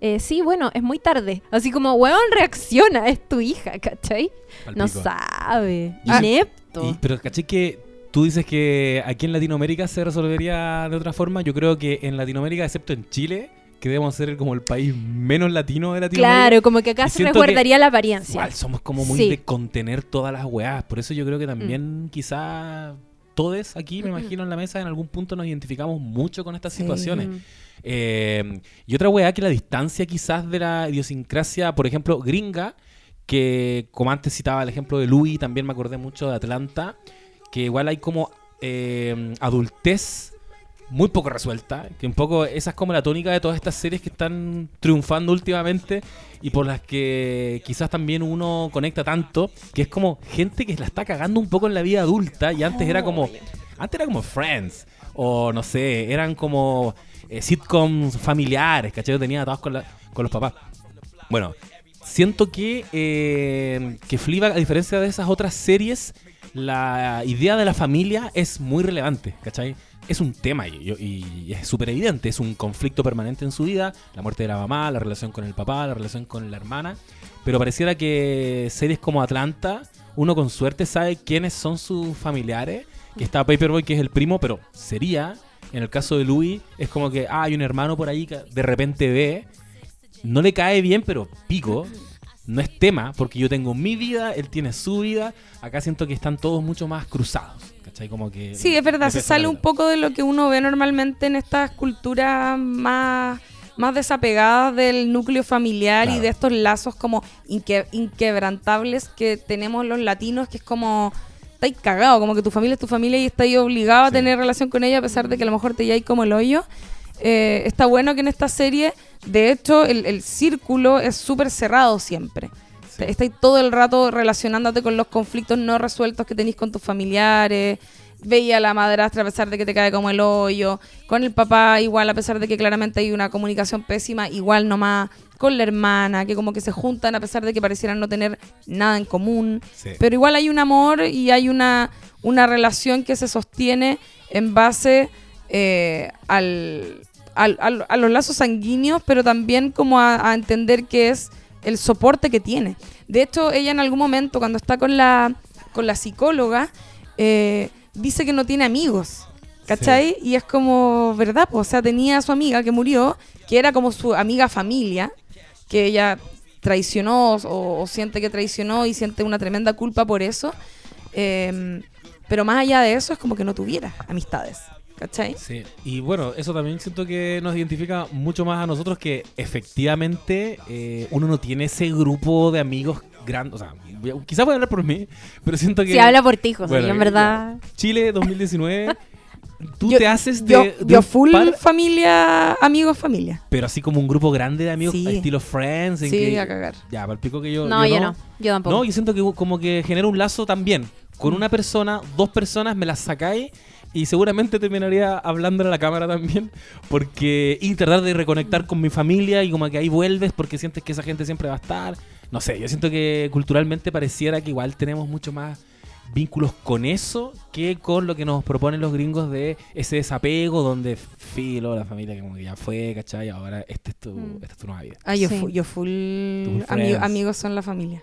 Eh, sí, bueno, es muy tarde. Así como, weón, reacciona, es tu hija, ¿cachai? No sabe. Ah, Inepto. Y- pero caché que tú dices que aquí en Latinoamérica se resolvería de otra forma. Yo creo que en Latinoamérica, excepto en Chile, que debemos ser como el país menos latino de Latinoamérica. Claro, como que acá Y se siento que resguardaría la apariencia. Igual somos como muy Sí. Mm. de contener todas las weás. Por eso yo creo que también quizá todos aquí, me imagino, en la mesa, en algún punto nos identificamos mucho con estas Sí. situaciones. Eh, y otra weá que la distancia quizás de la idiosincrasia, por ejemplo, gringa, que como antes citaba el ejemplo de Louis, también me acordé mucho de Atlanta, que igual hay como eh, adultez muy poco resuelta, que un poco esa es como la tónica de todas estas series que están triunfando últimamente y por las que quizás también uno conecta tanto, que es como gente que la está cagando un poco en la vida adulta y antes era como antes era como Friends o no sé, eran como eh, sitcoms familiares, ¿cachai? Yo tenía atados con, la- con los papás. Bueno, siento que, eh, que a diferencia de esas otras series, la idea de la familia es muy relevante, ¿cachai? Es un tema y, y- y es súper evidente, es un conflicto permanente en su vida, la muerte de la mamá, la relación con el papá, la relación con la hermana, pero pareciera que series como Atlanta, uno con suerte sabe quiénes son sus familiares, que está Paperboy que es el primo, pero sería, en el caso de Louis, es como que ah, hay un hermano por ahí que de repente ve, no le cae bien, pero pico, no es tema, porque yo tengo mi vida, él tiene su vida. Acá siento que están todos mucho más cruzados. ¿Cachai? Como que. Sí, es verdad, se sale un poco de lo que uno ve normalmente en estas culturas más, más desapegadas del núcleo familiar y de estos lazos como inque- inquebrantables que tenemos los latinos, que es como estáis cagados, como que tu familia es tu familia y estáis obligado a tener relación con ella a pesar de que a lo mejor te lleváis como el hoyo. Eh, está bueno que en esta serie, de hecho, el, el círculo es súper cerrado siempre. Sí. Estáis todo el rato relacionándote con los conflictos no resueltos que tenéis con tus familiares. Veía a la madrastra a pesar de que te cae como el hoyo. Con el papá igual, a pesar de que claramente hay una comunicación pésima, igual nomás. Con la hermana, que como que se juntan a pesar de que parecieran no tener nada en común. Sí. Pero igual hay un amor y hay una, una relación que se sostiene en base eh, al, al- al- a los lazos sanguíneos, pero también como a, a entender que es el soporte que tiene. De hecho, ella en algún momento, cuando está con la, con la psicóloga, eh, dice que no tiene amigos. ¿Cachai? Y es como, ¿verdad? Pues, o sea, tenía a su amiga que murió, que era como su amiga familia, que ella traicionó o, o siente que traicionó y siente una tremenda culpa por eso. Em, pero más allá de eso, es como que no tuviera amistades. ¿Cachai? Sí, y bueno, eso también siento que nos identifica mucho más a nosotros que efectivamente eh, uno no tiene ese grupo de amigos grandes. O sea, quizás voy a hablar por mí, pero siento que. Si habla por ti, José, Bueno, yo en verdad... Chile 2019, tú Yo- te haces de. Yo, de yo full par, familia, amigos, familia. pero así como un grupo grande de amigos, Sí. estilo Friends. En Sí, que, a cagar. Ya, palpico que yo. No, yo no, yo tampoco. No, yo siento que como que genera un lazo también. Con una persona, dos personas, me las sacáis y seguramente terminaría hablando a la cámara también. Porque. Y tratar de reconectar con mi familia y como que ahí vuelves porque sientes que esa gente siempre va a estar. No sé, yo siento que culturalmente pareciera que igual tenemos mucho más vínculos con eso que con lo que nos proponen los gringos de ese desapego donde filo, la familia que como que ya fue, ¿cachai? Ahora este es tu, Mm. esta es tu nueva vida. Ah, yo, Sí. fu- yo full amigos son la familia.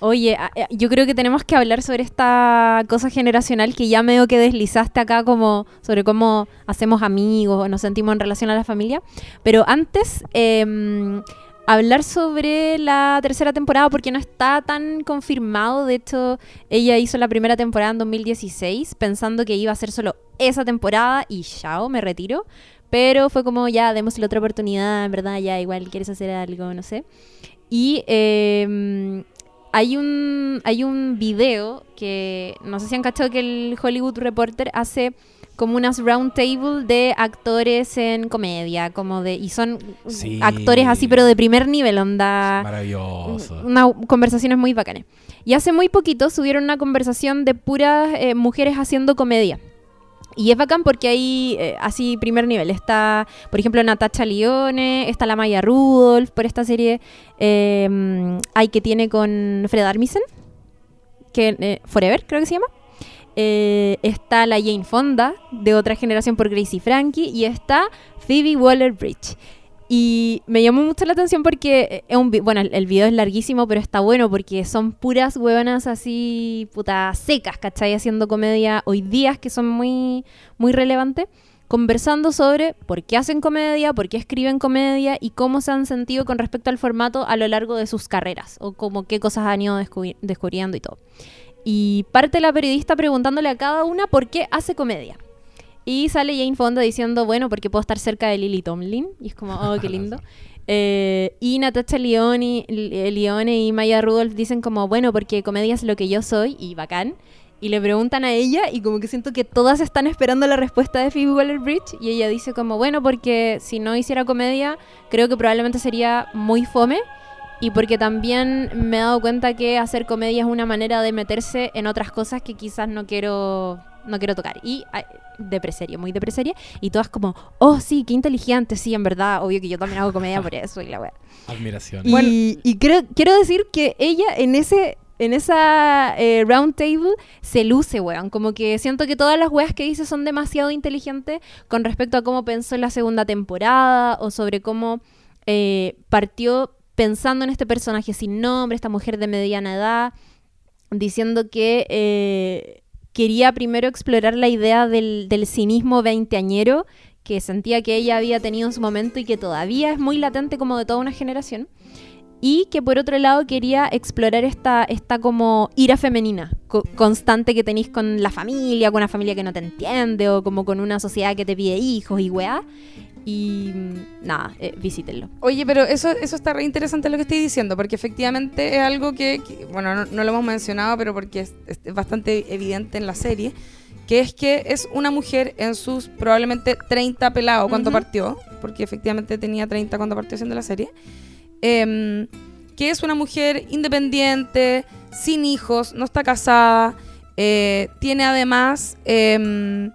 Oye, a- yo creo que tenemos que hablar sobre esta cosa generacional que ya medio que deslizaste acá, como sobre cómo hacemos amigos o nos sentimos en relación a la familia. Pero antes, em, hablar sobre la tercera temporada, porque no está tan confirmado. De hecho, ella hizo la primera temporada en 2016, pensando que iba a ser solo esa temporada y chao, me retiro. Pero fue como ya, démosle otra oportunidad, en verdad, ya igual quieres hacer algo, no sé. Y em, hay un, hay un video que no sé si han cachado que el Hollywood Reporter hace como unas round table de actores en comedia, como de y son Sí. actores así pero de primer nivel, onda Maravilloso. una conversaciones muy bacanas. Y hace muy poquito subieron una conversación de puras eh, mujeres haciendo comedia. Y es bacán porque hay eh, así primer nivel. Está, por ejemplo, Natacha Lione, está la Maya Rudolph por esta serie eh, hay que tiene con Fred Armisen, que eh, Forever creo que se llama. Eh, está la Jane Fonda, de otra generación por Gracie Frankie, y está Phoebe Waller-Bridge. Y me llamó mucho la atención porque eh, es un bueno, el, video es larguísimo, pero está bueno porque son puras huevonas así, puta, secas, ¿cachai? Haciendo comedia hoy días que son muy, muy relevantes, conversando sobre por qué hacen comedia, por qué escriben comedia y cómo se han sentido con respecto al formato a lo largo de sus carreras, o como qué cosas han ido descubri- descubriendo y todo. Y parte la periodista preguntándole a cada una por qué hace comedia. Y sale Jane Fonda diciendo, bueno, porque puedo estar cerca de Lily Tomlin. Y es como, oh, qué lindo. Eh, y Natasha Leone, Leone y Maya Rudolph dicen como, bueno, porque comedia es lo que yo soy y bacán. Y le preguntan a ella y como que siento que todas están esperando la respuesta de Phoebe Waller-Bridge. Y ella dice como, bueno, porque si no hiciera comedia, creo que probablemente sería muy fome. Y porque también me he dado cuenta que hacer comedia es una manera de meterse en otras cosas que quizás no quiero no quiero tocar. Y ay, depreserie, muy depreserie. Y todas como, oh sí, qué inteligente, sí, en verdad. Obvio que yo también hago comedia por eso y la wea. Admiración. Y, y creo, quiero decir que ella en ese en esa eh, round table se luce, weón. Como que siento que todas las weas que dice son demasiado inteligentes con respecto a cómo pensó en la segunda temporada o sobre cómo eh, partió pensando en este personaje sin nombre, esta mujer de mediana edad, diciendo que eh, quería primero explorar la idea del, del cinismo veinteañero que sentía que ella había tenido en su momento y que todavía es muy latente como de toda una generación. Y que por otro lado quería explorar esta, esta como ira femenina co- constante que tenéis con la familia, con una familia que no te entiende o como con una sociedad que te pide hijos y weá. Y mm, nada, eh, visítenlo. Oye, pero eso, eso está re interesante lo que estoy diciendo, porque efectivamente es algo que, que- bueno, no, no lo hemos mencionado, pero porque es, es bastante evidente en la serie, que es que es una mujer en sus probablemente 30 pelados cuando Ujú. partió, porque efectivamente tenía 30 cuando partió haciendo la serie, em, que es una mujer independiente, sin hijos, no está casada, eh, tiene además em,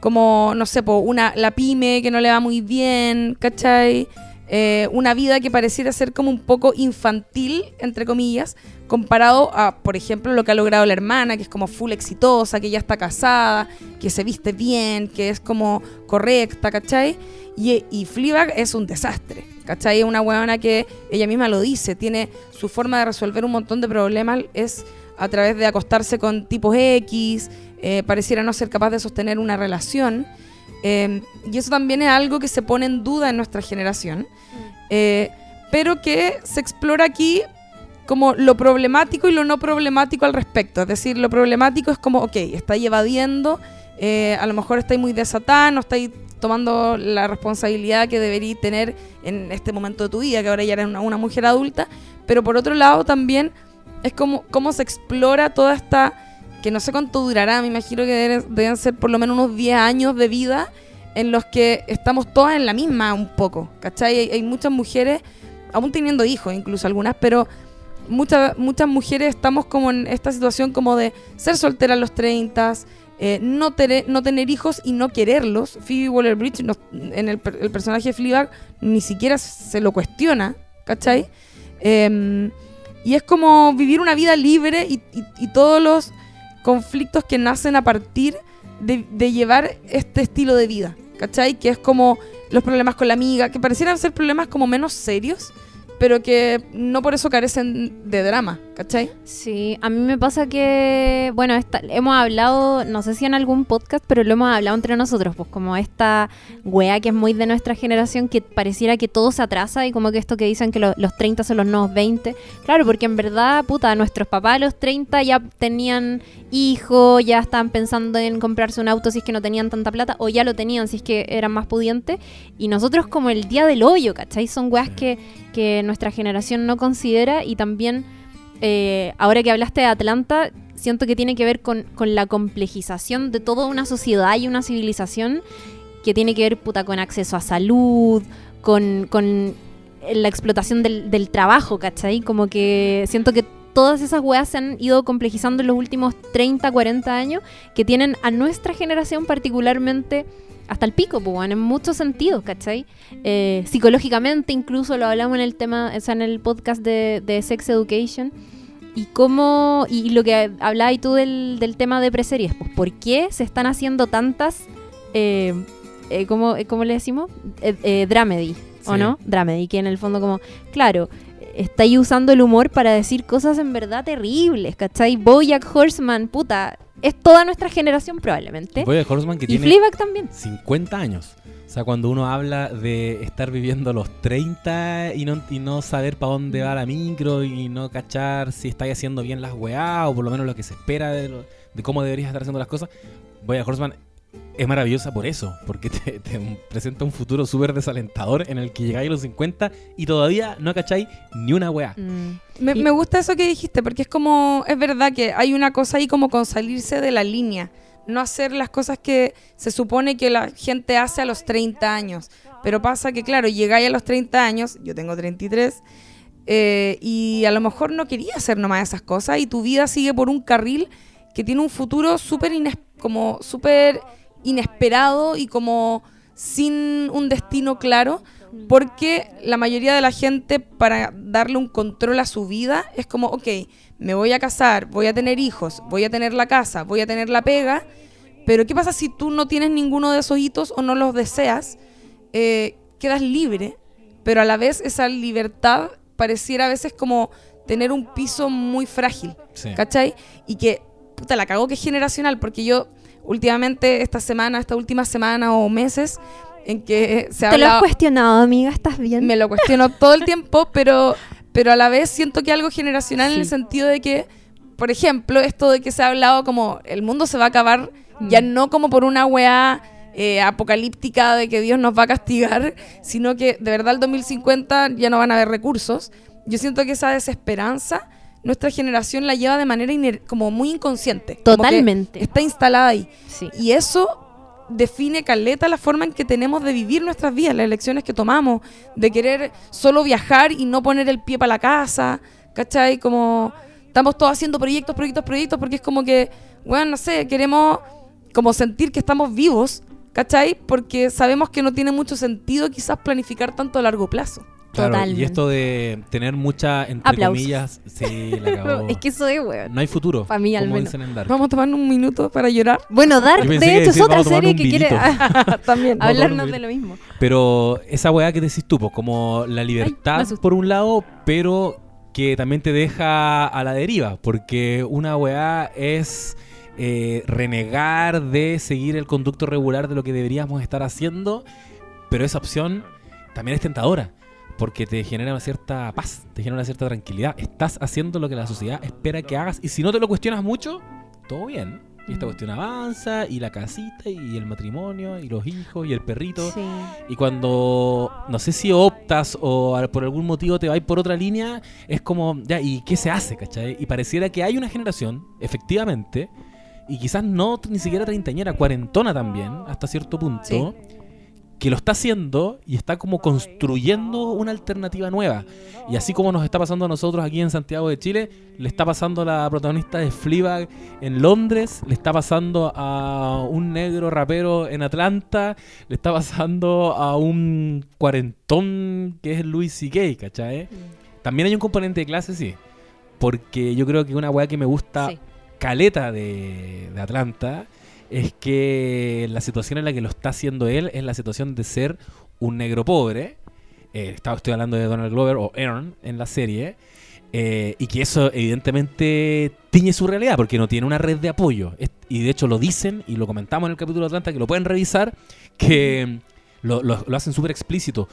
como, no sé, una, la pyme que no le va muy bien, ¿cachai? Eh, una vida que pareciera ser como un poco infantil, entre comillas, comparado a, por ejemplo, lo que ha logrado la hermana, que es como full exitosa, que ya está casada, que se viste bien, que es como correcta, ¿cachai? Y, y es un desastre, ¿cachai? Es una huevona que ella misma lo dice, tiene su forma de resolver un montón de problemas, es a través de acostarse con tipos X, eh, pareciera no ser capaz de sostener una relación. Eh, y eso también es algo que se pone en duda en nuestra generación, eh, pero que se explora aquí como lo problemático y lo no problemático al respecto. Es decir, lo problemático es como, ok, estáis evadiendo, eh, a lo mejor estáis muy desatada, no estáis tomando la responsabilidad que deberíais tener en este momento de tu vida, que ahora ya eres una, una mujer adulta, pero por otro lado también es como cómo se explora toda esta, que no sé cuánto durará, me imagino que deben, deben ser por lo menos unos 10 años de vida en los que estamos todas en la misma un poco, ¿cachai? Hay, hay muchas mujeres, aún teniendo hijos incluso algunas, pero muchas muchas mujeres estamos como en esta situación como de ser soltera a los 30, eh, no, tener, no tener hijos y no quererlos. Phoebe Waller-Bridge en el, per- el personaje de Fleabag ni siquiera se lo cuestiona, ¿cachai? Em, y es como vivir una vida libre y todos los conflictos que nacen a partir de, de llevar este estilo de vida, ¿cachai? Que es como los problemas con la amiga, que parecieran ser problemas como menos serios, pero que no por eso carecen de drama, ¿cachai? Sí, a mí me pasa que, bueno, esta- hemos hablado, no sé si en algún podcast, pero lo hemos hablado entre nosotros, pues como esta wea que es muy de nuestra generación, que pareciera que todo se atrasa y como que esto que dicen que lo- los 30 son los nuevos 20. Claro, porque en verdad, puta, nuestros papás a los 30 ya tenían hijos, ya estaban pensando en comprarse un auto si es que no tenían tanta plata, o ya lo tenían si es que eran más pudientes, y nosotros como el día del hoyo, ¿cachai? Son weas que, que nuestra generación no considera y también eh, ahora que hablaste de Atlanta, siento que tiene que ver con, la complejización de toda una sociedad y una civilización que tiene que ver puta, con acceso a salud, con, con la explotación del, del trabajo, ¿cachai? Como que siento que todas esas weas se han ido complejizando en los últimos 30, 40 años, que tienen a nuestra generación particularmente hasta el pico, pues, en muchos sentidos, ¿cachai? Eh, psicológicamente, incluso lo hablamos en el tema, o sea, en el podcast de, de Sex Education. Y cómo, y lo que hablabas tú del, del tema de preseries, pues, ¿por qué se están haciendo tantas, eh, eh, ¿cómo, eh, cómo le decimos? Eh, dramedy, ¿o Sí. no? Dramedy, que en el fondo como, claro, está ahí usando el humor para decir cosas en verdad terribles, ¿cachai? Bojack Horseman, puta, es toda nuestra generación probablemente. Bojack Horseman que Y tiene Fleabag también. 50 años. O sea, cuando uno habla de estar viviendo los 30 y no, y no saber para dónde va la micro y no cachar si estáis haciendo bien las weá o por lo menos lo que se espera de, lo- de cómo deberías estar haciendo las cosas, Boya Horseman es maravillosa por eso, porque te, te presenta un futuro súper desalentador en el que llegáis a los 50 y todavía no cacháis ni una weá. Mm. Me, Y- me gusta eso que dijiste, porque es como, es verdad que hay una cosa ahí como con salirse de la línea, no hacer las cosas que se supone que la gente hace a los 30 años. Pero pasa que, claro, llegáis a los 30 años, yo tengo 33, eh, y a lo mejor no quería hacer nomás esas cosas y tu vida sigue por un carril que tiene un futuro súper ines- como súper inesperado y como sin un destino claro, Porque la mayoría de la gente, para darle un control a su vida, es como, ok, me voy a casar, voy a tener hijos, voy a tener la casa, voy a tener la pega, pero ¿qué pasa si tú no tienes ninguno de esos hitos o no los deseas? Eh, quedas libre, pero a la vez esa libertad pareciera a veces como tener un piso muy frágil, Sí. ¿cachai? Y que, puta, la cago que es generacional, porque yo últimamente, esta semana, esta última semana o meses, en que se ha ¿Te lo has cuestionado, amiga? ¿Estás bien? me lo cuestiono todo el tiempo, pero, pero a la vez siento que algo generacional en el Sí. sentido de que, por ejemplo, esto de que se ha hablado como el mundo se va a acabar, ya Mm. no como por una weá eh, apocalíptica de que Dios nos va a castigar, sino que de verdad el 2050 ya no van a haber recursos. Yo siento que esa desesperanza nuestra generación la lleva de manera iner- como muy inconsciente. Totalmente. Está instalada ahí. Sí. Y eso define caleta la forma en que tenemos de vivir nuestras vidas, las elecciones que tomamos, de querer solo viajar y no poner el pie para la casa, ¿cachai? Como estamos todos haciendo proyectos, proyectos, proyectos, porque es como que, bueno, no sé, queremos como sentir que estamos vivos, ¿cachai? Porque sabemos que no tiene mucho sentido quizás planificar tanto a largo plazo. Claro, Totalmente. y esto de tener mucha, entre Aplausos. comillas, sí, la cagó. es que eso es, weón. No hay futuro, Pa' mí, al como menos. dicen en Dark. Vamos a tomar un minuto para llorar Bueno, Dark, Yo pensé de hecho, es decir, otra vamos a tomar serie un que quiere también. Vamos a hablarnos de lo mismo. Pero esa weá que decís tú, pues, como la libertad asusté. por un lado, pero que también te deja a la deriva, porque una weá es eh, renegar de seguir el conducto regular de lo que deberíamos estar haciendo, pero esa opción también es tentadora, porque te genera una cierta paz, te genera una cierta tranquilidad. Estás haciendo lo que la sociedad espera que hagas, y si no te lo cuestionas mucho, todo bien. Y esta Mm. cuestión avanza, y la casita, y el matrimonio, y los hijos, y el perrito. Sí. Y cuando, no sé si optas o por algún motivo te vas por otra línea, es como, ya, ¿y qué se hace, cachai? Y pareciera que hay una generación, efectivamente, y quizás no ni siquiera treintañera, cuarentona también, hasta cierto punto, Sí. Que lo está haciendo y está como construyendo una alternativa nueva. Y así como nos está pasando a nosotros aquí en Santiago de Chile, le está pasando a la protagonista de Fleabag en Londres, le está pasando a un negro rapero en Atlanta, le está pasando a un cuarentón que es Louis C.K., ¿cachai? También hay un componente de clase, sí. Porque yo creo que una weá que me gusta Sí. caleta de, de Atlanta es que la situación en la que lo está haciendo él es la situación de ser un negro pobre. Eh, estoy hablando de Donald Glover o Aaron en la serie. eh, y que eso evidentemente tiñe su realidad porque no tiene una red de apoyo. Y de hecho lo dicen y lo comentamos en el capítulo de Atlanta que lo pueden revisar que lo, lo- lo hacen súper explícito.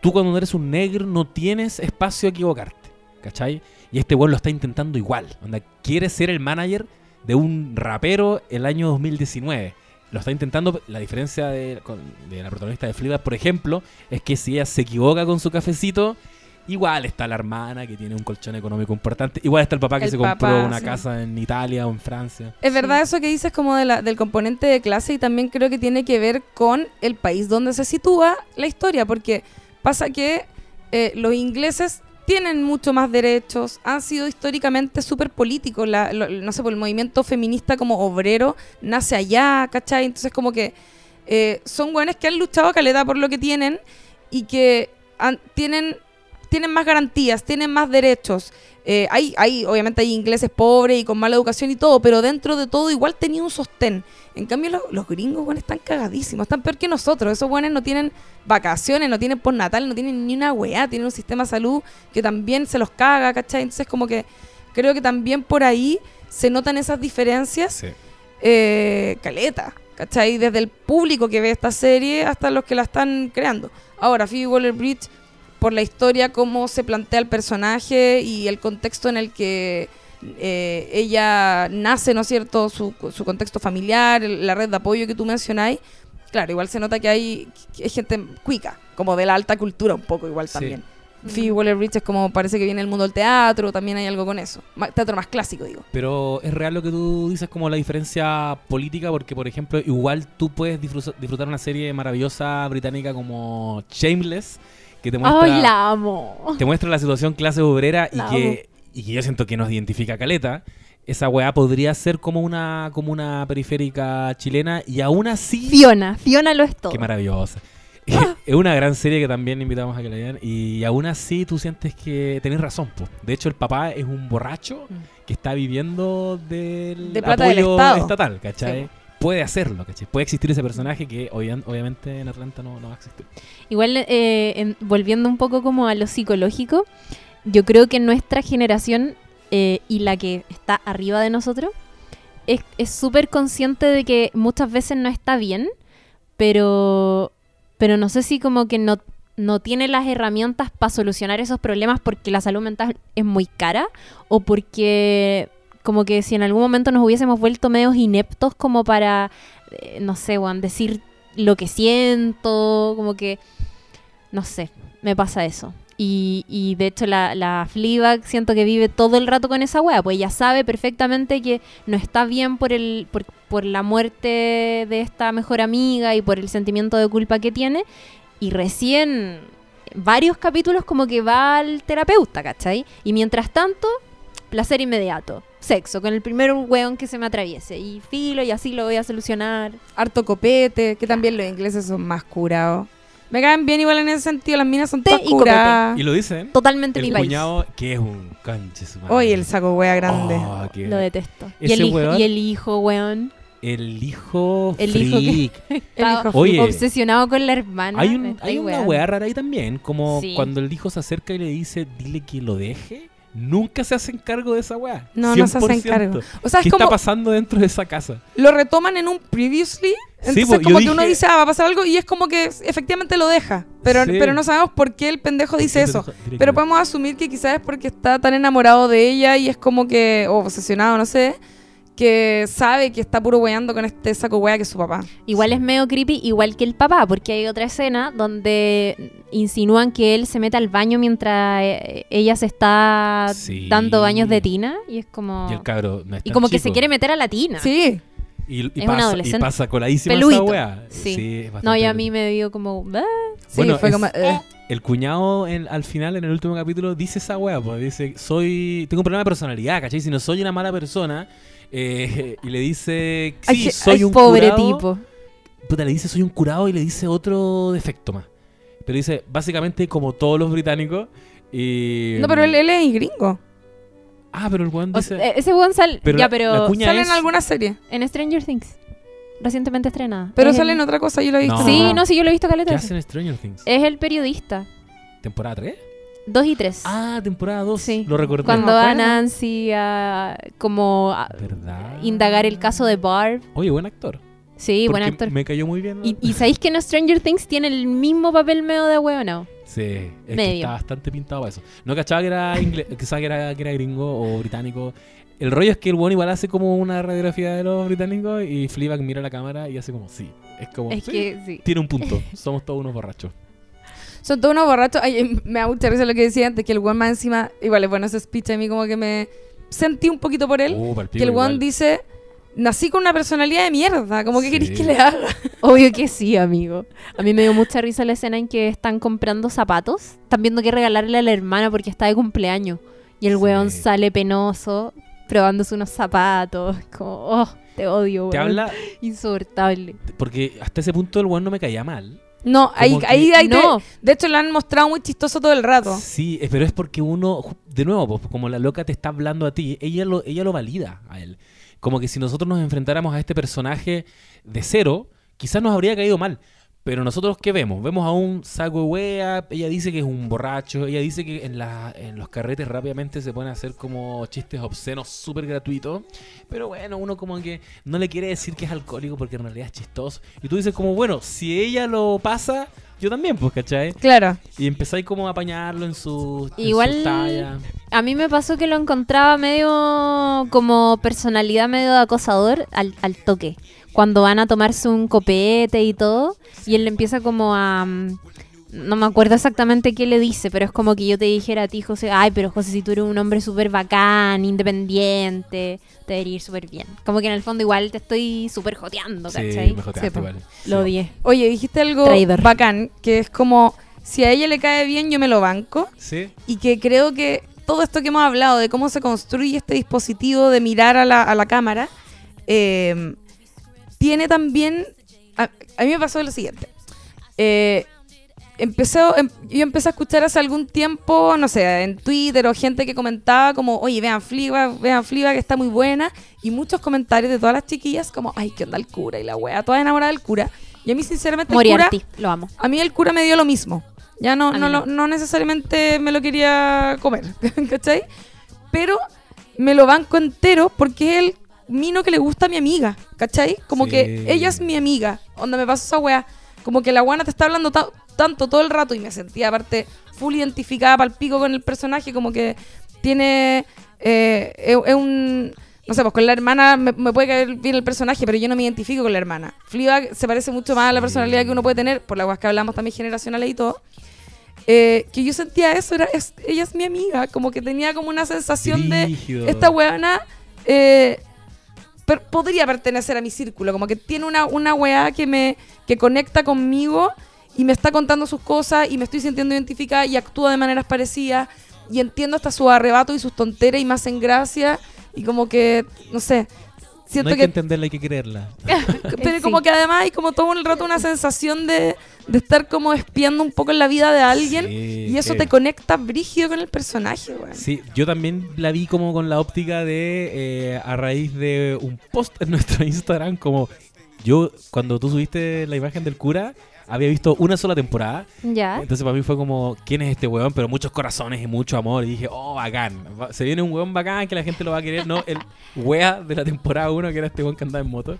Tú cuando eres un negro no tienes espacio a equivocarte. ¿Cachai? Y este weón lo está intentando igual. Onda, quiere ser el manager de un rapero el año 2019. Lo está intentando. La diferencia de, con- de la protagonista de Fleabag, por ejemplo, es que si ella se equivoca con su cafecito, igual está la hermana que tiene un colchón económico importante. Igual está el papá que El se compró una sí. casa en Italia o en Francia. Es Sí. verdad eso que dices como de la- del componente de clase y también creo que tiene que ver con el país donde se sitúa la historia, porque pasa que eh, los ingleses tienen mucho más derechos, han sido históricamente súper políticos, la- lo- no sé, por el movimiento feminista como obrero nace allá, ¿cachai? Entonces como que eh, son buenos que han luchado caleta por lo que tienen y que han- tienen, tienen más garantías, tienen más derechos. Eh, hay, hay, obviamente hay ingleses pobres y con mala educación y todo, pero dentro de todo igual tenía un sostén. En cambio, lo- los gringos, bueno, están cagadísimos, están peor que nosotros. Esos buenos no tienen vacaciones, no tienen postnatal, no tienen ni una weá, tienen un sistema de salud que también se los caga, ¿cachai? Entonces, como que creo que también por ahí se notan esas diferencias eh, caleta, ¿cachai? Desde el público que ve esta serie hasta los que la están creando. Ahora, Phoebe Waller-Bridge, por la historia, cómo se plantea el personaje y el contexto en el que eh, ella nace, ¿no es cierto? Su, su contexto familiar, la red de apoyo que tú mencionáis. Claro, igual se nota que hay, que hay gente cuica, como de la alta cultura un poco igual Sí. también. Phoebe Waller-Bridge es como parece que viene el mundo del teatro, también hay algo con eso. Teatro más clásico, digo. Pero es real lo que tú dices como la diferencia política, porque por ejemplo, igual tú puedes disfrutar una serie maravillosa británica como Shameless, que te muestra, ¡Ay, la amo! te muestra la situación clase obrera y que, y que yo siento que nos identifica caleta. Esa weá podría ser como una, como una periférica chilena y aún así... Fiona, Fiona lo es todo. Qué maravillosa. es una gran serie que también invitamos a que la vean. Y aún así tú sientes que tenés razón. po. De hecho, el papá es un borracho Mm. que está viviendo del De del apoyo Estado. estatal, ¿cachai? Sí. Puede hacerlo, ¿cachai? Puede existir ese personaje que obvia- obviamente en Atlanta no, no va a existir. Igual, eh, en- volviendo un poco como a lo psicológico, yo creo que nuestra generación eh, y la que está arriba de nosotros es es súper consciente de que muchas veces no está bien, pero, pero no sé si como que no, no tiene las herramientas para solucionar esos problemas porque la salud mental es muy cara o porque como que si en algún momento nos hubiésemos vuelto medios ineptos como para, eh, no sé, Juan, decir lo que siento, como que, no sé, me pasa eso. Y, y de hecho la, la Fleabag siento que vive todo el rato con esa wea, pues ella sabe perfectamente que no está bien por, el, por, por la muerte de esta mejor amiga y por el sentimiento de culpa que tiene. Y recién, varios capítulos como que va al terapeuta, ¿cachai? Y mientras tanto, placer inmediato, sexo, con el primer weón que se me atraviese. Y filo, y así lo voy a solucionar. Harto copete, que también los ingleses son más curados. Me caen bien igual en ese sentido, las minas son todas y copete. curadas. Y lo dicen. Totalmente El mi país. cuñado, que es un canche su madre. Oye, el saco wea grande. Oh, que- Lo detesto. Y el, hijo, weón- y el hijo, weón. El hijo El hijo que- freak. El hijo Oye. obsesionado con la hermana. Hay, un, hay una weá rara ahí también, como Sí. cuando el hijo se acerca y le dice, dile que lo deje, nunca se hacen cargo de esa weá. No, no se hacen 100%. cargo. O sea, ¿Qué es como está pasando dentro de esa casa? lo retoman en un previously. Entonces po, yo como que uno dije- dice, ah, va a pasar algo y es como que efectivamente lo deja. Pero, Sí. pero no sabemos por qué el pendejo dice ¿Por qué eso. Pero podemos asumir que quizás es porque está tan enamorado de ella y es como que, o obsesionado, no sé, que sabe que está puro weando con este saco wea que es su papá. Igual Sí. es medio creepy, igual que el papá, porque hay otra escena donde insinúan que él se mete al baño mientras eh, ella se está Sí. dando baños de tina. Y es como. Y el cabro no es Y como que se quiere meter a la tina. Sí. Y, y Es un pasa, y pasa coladísima esa weá. Sí. es No, y a mí me dio como. "Ah". Sí, Bueno, fue es- como... eh. El cuñado en- al final, en el último capítulo, dice esa weá, pues dice, soy, tengo un problema de personalidad, ¿cachai? Si no soy una mala persona, eh, y le dice, sí, Ay, soy ay, un pobre curado. tipo. Puta, le dice soy un curado y le dice otro defecto más. Pero dice, básicamente como todos los británicos. Y, No, pero él, él es gringo. Ah, pero el weón O dice... sea, eh, ese weón sale. Pero ya, pero. Sale es- en alguna serie. En Stranger Things. Recientemente estrenada. Pero Es sale el- en otra cosa, yo lo he visto. No. Sí, no, sí, yo lo he visto caleta. ¿Qué hacen en Stranger Things? Es el periodista. ¿Temporada 3? Dos y tres. Ah, temporada 2. Sí. Lo recordé. Cuando acuerdo. Nancy a como a ¿Verdad? indagar el caso de Barb. Oye, buen actor. Sí, buen actor. Me cayó muy bien. Y, y sabéis que en Stranger Things tiene el mismo papel medio de huevo, ¿no? Sí, es que Medio. está bastante pintado para eso. No cachaba que era inglés, que era, que era gringo o británico. El rollo es que el bueno igual hace como una radiografía de los británicos y Fleabag mira la cámara y hace como sí. Es como Es sí, que sí. tiene un punto. Somos todos unos borrachos. Son todos unos borrachos. Ay, em, me da mucha risa lo que decía antes, que el one más encima, igual es bueno ese speech a mí como que me sentí un poquito por él. Uh, que el one igual. dice, nací con una personalidad de mierda, como que Sí. queréis que le haga. Obvio que sí, amigo. A mí me dio mucha risa la escena en que están comprando zapatos. Están viendo qué regalarle a la hermana porque está de cumpleaños. Y el Sí. weón sale penoso, probándose unos zapatos. Como, oh, te odio, weón. Te habla Insoportable. porque hasta ese punto el one no me caía mal. No, ahí, que- ahí, ahí te- No. de hecho lo han mostrado muy chistoso todo el rato. Sí, eh, pero es porque uno, de nuevo, pues, como la loca te está hablando a ti, ella lo, ella lo valida a él. Como que si nosotros nos enfrentáramos a este personaje de cero, quizás nos habría caído mal. Pero nosotros, ¿qué vemos? Vemos a un saco de wea, ella dice que es un borracho, ella dice que en, la, en los carretes rápidamente se pueden hacer como chistes obscenos súper gratuitos. Pero bueno, uno como que no le quiere decir que es alcohólico porque en realidad es chistoso. Y tú dices como, bueno, si ella lo pasa, yo también, pues, ¿cachai? Claro. Y empezáis como a apañarlo en su, en Igual- su talla. A mí me pasó que lo encontraba medio como personalidad medio acosador al, al toque. Cuando van a tomarse un copete y todo. Y él le empieza como a... mm, No me acuerdo exactamente qué le dice, pero es como que yo te dijera a ti, José, ay, pero José, si tú eres un hombre súper bacán, independiente, te debería ir súper bien. Como que en el fondo igual te estoy súper joteando, Sí, ¿cachai? me joteaste Sí, po. igual. Lo Sí. odié. Oye, dijiste algo Traidor. bacán, que es como, si a ella le cae bien, yo me lo banco. Sí, Y que creo que todo esto que hemos hablado de cómo se construye este dispositivo de mirar a la, a la cámara, eh, tiene también... A, a mí me pasó lo siguiente. Eh, empecé, em- yo empecé a escuchar hace algún tiempo, no sé, en Twitter o gente que comentaba como, oye, vean Fleabag, vean Fleabag, que está muy buena. Y muchos comentarios de todas las chiquillas como, ay, ¿qué onda el cura? Y la wea, toda enamorada del cura. Y a mí, sinceramente, el cura, Moriarty, lo amo. a mí el cura me dio lo mismo. Ya no, no, no. lo- no necesariamente me lo quería comer, ¿cachai? Pero me lo banco entero porque es el mino que le gusta a mi amiga, ¿cachai? Como Sí. que ella es mi amiga, donde me pasó esa wea. Como que la guana te está hablando ta- tanto todo el rato y me sentía aparte full identificada para el pico con el personaje, como que tiene... eh, es, es un... No sé, pues con la hermana me, me puede caer bien el personaje, pero yo no me identifico con la hermana. Fleabag se parece mucho más a la personalidad que uno puede tener, por las que hablamos también generacionales y todo. Eh, que yo sentía eso, era, es- ella es mi amiga, como que tenía como una sensación Brígido. de esta weona eh, per- podría pertenecer a mi círculo, como que tiene una, una weá que me que conecta conmigo y me está contando sus cosas y me estoy sintiendo identificada y actúa de maneras parecidas y entiendo hasta sus arrebatos y sus tonteras y más en gracia y como que, no sé, No siento hay que que entenderla, hay que quererla. pero Sí. como que además hay como todo el rato una sensación de, de estar como espiando un poco en la vida de alguien Sí, y eso que- te conecta brígido con el personaje, weón. Sí, yo también la vi como con la óptica de eh, a raíz de un post en nuestro Instagram, como yo cuando tú subiste la imagen del cura había visto una sola temporada, Ya. entonces para mí fue como quién es este weón, pero muchos corazones y mucho amor y dije, oh, bacán, se viene un weón bacán que la gente lo va a querer, no el wea de la temporada 1 que era este weón que andaba en moto.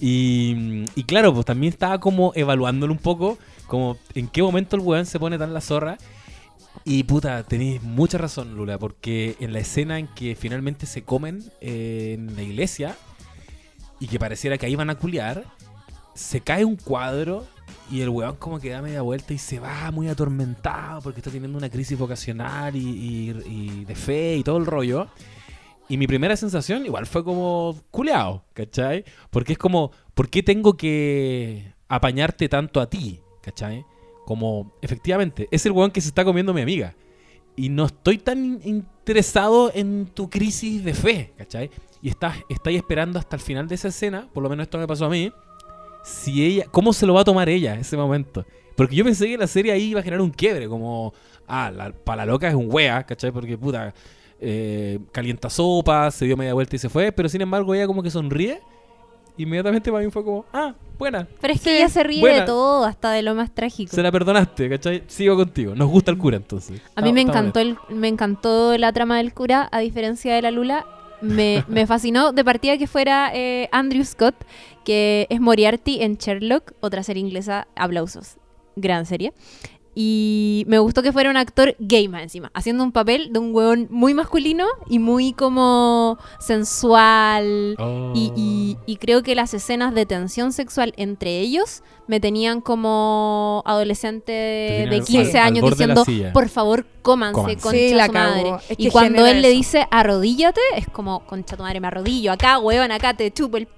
Y, claro, pues también estaba como evaluándolo un poco, como en qué momento el weón se pone tan la zorra. Y puta, tenéis mucha razón, Lula, porque en la escena en que finalmente se comen eh, en la iglesia y que pareciera que ahí van a culiar, se cae un cuadro y el weón como que da media vuelta y se va muy atormentado porque está teniendo una crisis vocacional y de fe y todo el rollo. Y mi primera sensación igual fue como culeado, ¿cachai? Porque es como, ¿por qué tengo que apañarte tanto a ti? ¿cachai? Como, efectivamente, es el weón que se está comiendo mi amiga. Y no estoy tan in- interesado en tu crisis de fe, ¿cachai? Y estás, estáis esperando hasta el final de esa escena, por lo menos esto me pasó a mí, si ella, ¿cómo se lo va a tomar ella ese momento? Porque yo pensé que la serie ahí iba a generar un quiebre, como, ah, la, para la loca es un wea, ¿cachai? Porque puta, eh, calienta sopa, se dio media vuelta y se fue, pero sin embargo ella como que sonríe. Inmediatamente para mí fue como, ah, buena, Pero es que Sí, ella se ríe buena. de todo, hasta de lo más trágico. se la perdonaste, ¿cachai? Sigo contigo, nos gusta el cura entonces. A mí me encantó, el, me encantó la trama del cura, a diferencia de la Lula. Me, me fascinó de partida que fuera eh, Andrew Scott, que es Moriarty en Sherlock, otra serie inglesa, aplausos, gran serie. Y me gustó que fuera un actor gay más encima, haciendo un papel de un hueón muy masculino y muy como sensual. bueno. Y, y- y creo que las escenas de tensión sexual entre ellos me tenían como adolescente de al- 15 al años diciendo, por favor, cómanse, Cómanse. concha Sí, la su madre. y cuando él le dice, arrodíllate, es como, concha tu madre, me arrodillo. Acá, hueón, acá te chupo el...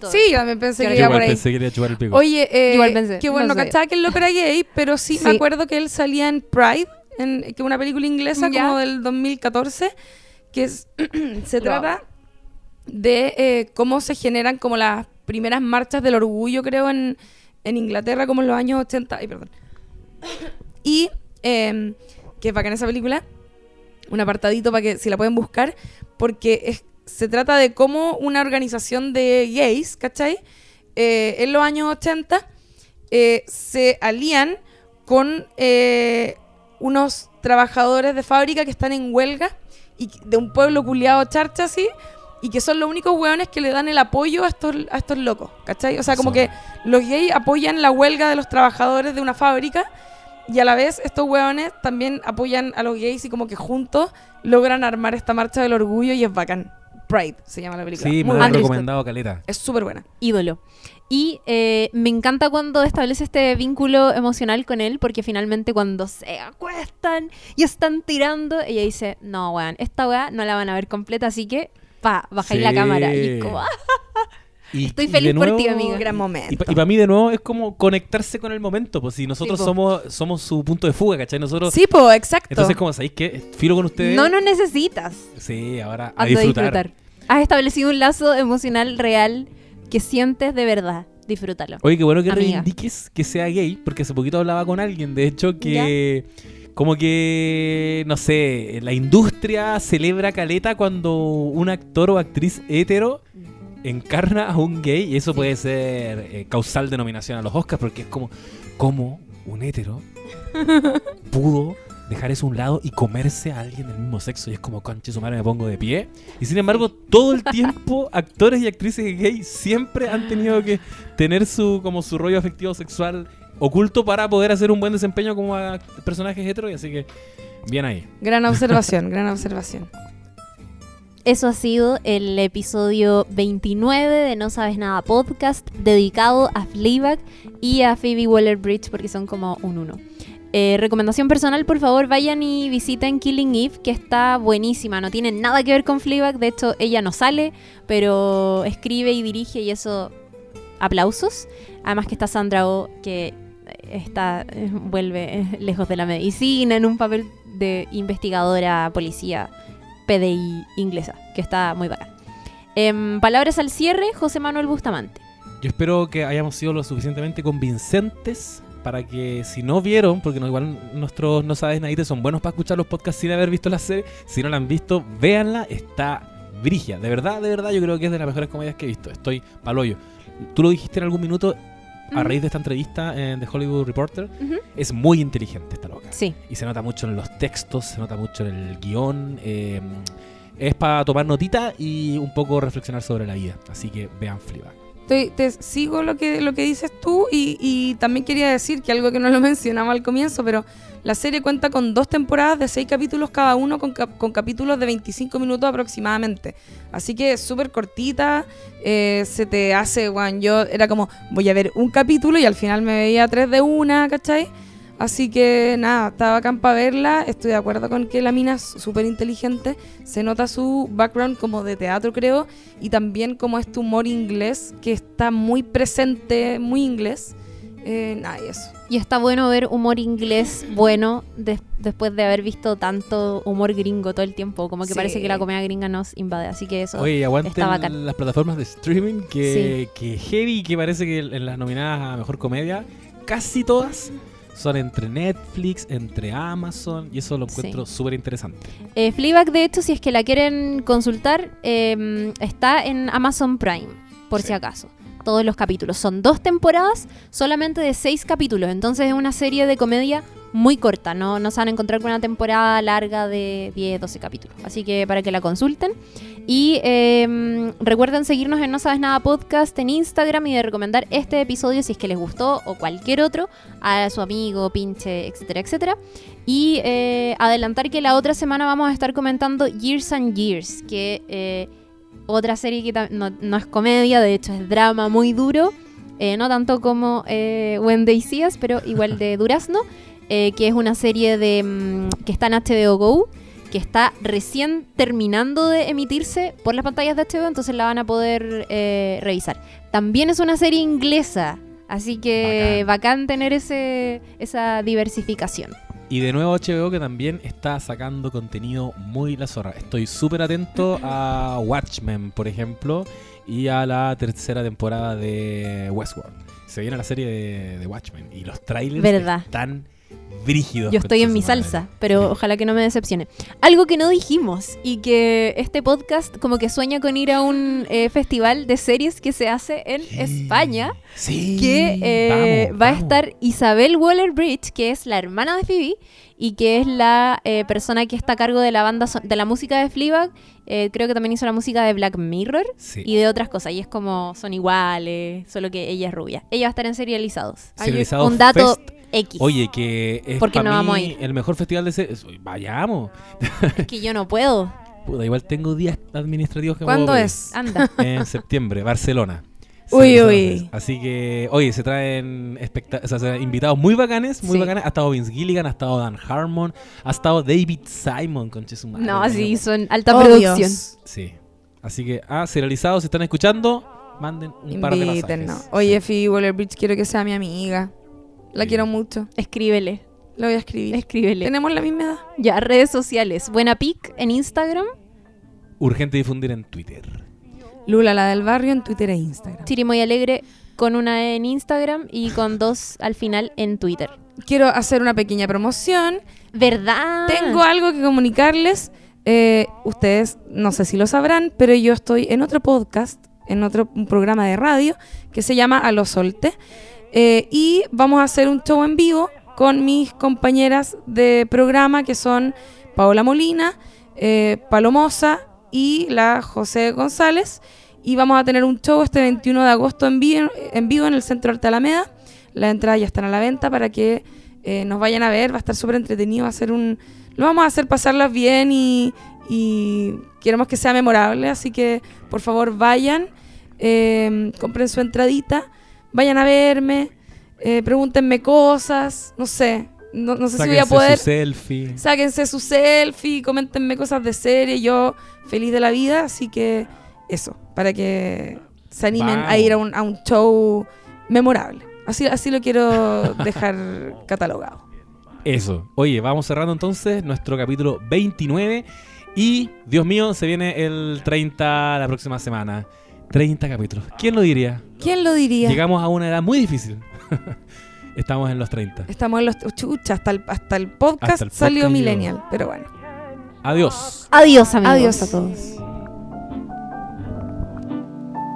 todo. Sí, yo también pensé que Yo iba igual por ahí. pensé que quería chupar el pico. Oye, eh, Igual pensé, qué bueno, no cachaba que el loco era gay, pero sí, me acuerdo que él salía en Pride, en, que es una película inglesa Ya. como del 2014, que es, se trata de eh, cómo se generan como las primeras marchas del orgullo, creo, en, en Inglaterra, como en los años 80. Ay, perdón. Y eh, que es bacán esa película, un apartadito para que si la pueden buscar, porque es- se trata de cómo una organización de gays, ¿cachai? Eh, en los años 80 eh, se alían con eh, unos trabajadores de fábrica que están en huelga y de un pueblo culiado charcha así y que son los únicos hueones que le dan el apoyo a estos, a estos locos, ¿cachai? O sea, como que los gays apoyan la huelga de los trabajadores de una fábrica y a la vez estos hueones también apoyan a los gays y como que juntos logran armar esta marcha del orgullo y es bacán. Pride se llama la película. Sí, me Muy han recomendado caleta. Es súper buena. ídolo. Y eh, me encanta cuando establece este vínculo emocional con él, porque finalmente cuando se acuestan y están tirando, ella dice, no, weón, esta weá no la van a ver completa, así que, pa, bajáis la Sí. cámara. Y es como, "Ah". Y- Estoy y feliz por ti, amigo. Gran Y, momento. para mí de nuevo es como conectarse con el momento, pues si nosotros Sí, somos somos su punto de fuga, ¿cachai? Nosotros Sí, po, exacto. Entonces como sabéis que filo con ustedes. no nos necesitas. Sí, ahora a disfrutar. disfrutar. Has establecido un lazo emocional real que sientes de verdad. disfrútalo. Oye, qué bueno que Amiga. reivindiques que sea gay, porque hace poquito hablaba con alguien, de hecho, que como que, no sé, la industria celebra caleta cuando un actor o actriz hetero encarna a un gay y eso puede ser eh, causal de nominación a los Oscars, porque es como, como un hetero pudo dejar eso a un lado y comerse a alguien del mismo sexo y es como, conche su madre, me pongo de pie. Y sin embargo, todo el tiempo, actores y actrices gay siempre han tenido que tener su como su rollo afectivo sexual oculto para poder hacer un buen desempeño como a personajes hetero y así que bien ahí. Gran observación, gran observación. Eso ha sido el episodio 29 de No Sabes Nada podcast, dedicado a Fleabag y a Phoebe Waller-Bridge porque son como un uno. Eh, recomendación personal, por favor, vayan y visiten Killing Eve, que está buenísima. No tiene nada que ver con Fleabag, de hecho, ella no sale, pero escribe y dirige y eso, aplausos. Además que está Sandra Oh, que está eh, vuelve eh, lejos de la medicina en un papel de investigadora policía PDI inglesa, que está muy bacán. Em, palabras al cierre, José Manuel Bustamante. Yo espero que hayamos sido lo suficientemente convincentes para que si no vieron, porque igual nuestros no sabes nadie son buenos para escuchar los podcasts sin haber visto la serie, si no la han visto, véanla, está brigia. De verdad, de verdad, yo creo que es de las mejores comedias que he visto. Estoy paloyo. Tú lo dijiste en algún minuto a raíz de esta entrevista en The Hollywood Reporter. Es muy inteligente esta loca. Sí, Y se nota mucho en los textos, se nota mucho en el guion. eh, es para tomar notita y un poco reflexionar sobre la vida. Así que vean Fleabag. Estoy- te sigo lo que, lo que dices tú y, y también quería decir que algo que no lo mencionaba al comienzo, pero la serie cuenta con dos temporadas de seis capítulos cada uno con, cap- con capítulos de 25 minutos aproximadamente. Así que es súper cortita, eh, se te hace, Juan, yo era como, voy a ver un capítulo y al final me veía tres de una, ¿cachai? Así que nada, estaba bacán para verla. Estoy de acuerdo con que la mina es súper inteligente. Se nota su background como de teatro, creo. Y también como este humor inglés que está muy presente, muy inglés. Eh, nada, y eso. y está bueno ver humor inglés bueno des- después de haber visto tanto humor gringo todo el tiempo. Como que Sí. parece que la comedia gringa nos invade. Así que eso. Oye, aguanten bacán. las plataformas de streaming que, que heavy, que parece que en las nominadas a Mejor Comedia, casi todas son entre Netflix, entre Amazon, y eso lo encuentro súper interesante. Eh, Fleabag, de hecho, si es que la quieren consultar, eh, está en Amazon Prime, por Sí. si acaso. Todos los capítulos. Son dos temporadas, solamente de seis capítulos. Entonces es una serie de comedia muy corta. No, no se van a encontrar con una temporada larga de 10, 12 capítulos. Así que para que la consulten. Y eh, recuerden seguirnos en No Sabes Nada Podcast en Instagram y de recomendar este episodio si es que les gustó o cualquier otro a su amigo, pinche, etcétera, etcétera. Y eh, adelantar que la otra semana vamos a estar comentando Years and Years, que eh, otra serie que no, no es comedia, de hecho es drama muy duro, eh, no tanto como eh, When They See Us, pero igual de Durazno, eh, que es una serie de mm, que está en HBO Go, que está recién terminando de emitirse por las pantallas de HBO, entonces la van a poder eh, revisar. También es una serie inglesa, así que bacán, tener ese, esa diversificación. Y de nuevo HBO que también está sacando contenido muy la zorra. Estoy súper atento a Watchmen, por ejemplo, y a la tercera temporada de Westworld. Se viene la serie de, de Watchmen y los trailers Verdad. están brígidos. Yo estoy en mi salsa, pero ojalá que no me decepcione. Algo que no dijimos y que este podcast como que sueña con ir a un eh, festival de series que se hace en Sí. España, Sí. que eh, vamos, va a estar Isabel Waller-Bridge, que es la hermana de Phoebe y que es la eh, persona que está a cargo de la banda son- de la música de Fleabag. Creo que también hizo la música de Black Mirror Sí. y de otras cosas. Y es como son iguales, solo que ella es rubia. Ella va a estar en Serializados. Serializados un dato Fest. X. Oye, que es ¿Por qué pa' no mí vamos a ir? el mejor festival de series. Vayamos. Es que yo no puedo. Puta, igual tengo días administrativos que ¿Cuándo puedo es? Anda. En septiembre, Barcelona. Uy, uy. Así que, oye, se traen o sea, se traen invitados muy bacanes, muy Sí. bacanes. Ha estado Vince Gilligan, ha estado Dan Harmon, ha estado David Simon, conche su madre. No, sí, son alta Oh, producción. Dios. Sí. Así que, ah, serializados, si están escuchando, manden un par de pasajes. Oye, Phoebe Waller-Bridge, quiero que sea mi amiga. La quiero mucho. Escríbele, La voy a escribir. escríbele. Tenemos la misma edad. Ya, redes sociales. Buena pic en Instagram. Urgente difundir en Twitter. Lula, la del barrio, en Twitter e Instagram. Chirimoy Alegre con una E en Instagram y con dos al final en Twitter. Quiero hacer una pequeña promoción. ¿Verdad? Tengo algo que comunicarles. Eh, ustedes no sé si lo sabrán, pero yo estoy en otro podcast, en otro un programa de radio que se llama A lo Solte. Eh, y vamos a hacer un show en vivo con mis compañeras de programa que son Paola Molina, eh, Palomosa y la José González. Y vamos a tener un show este 21 de agosto en vivo en, vivo en el Centro Arte Alameda. Las entradas ya están a la venta para que eh, nos vayan a ver. Va a estar súper entretenido. Va a ser un, lo vamos a hacer pasarlas bien y, y queremos que sea memorable. Así que por favor vayan, eh, compren su entradita, vayan a verme, eh, pregúntenme cosas, no sé. No, no sé si voy a Sáquense poder. su selfie. Sáquense su selfie, coméntenme cosas de serie. Yo feliz de la vida, así que eso, para que se animen a ir a un, a un show memorable. Así, así lo quiero dejar catalogado. Eso. Oye, vamos cerrando entonces nuestro capítulo 29. Y, Dios mío, se viene el 30 la próxima semana. 30 capítulos. ¿Quién lo diría? ¿Quién lo diría? Llegamos a una edad muy difícil. Estamos en los 30. Estamos en los chucha, hasta el, hasta el podcast Hasta el salió podcast Millennial, pero bueno. Adiós. Adiós, amigos. Adiós a todos.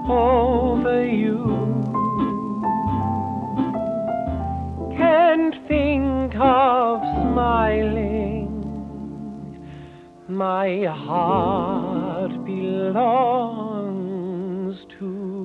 over you. Can't think of smiling. My heart belongs to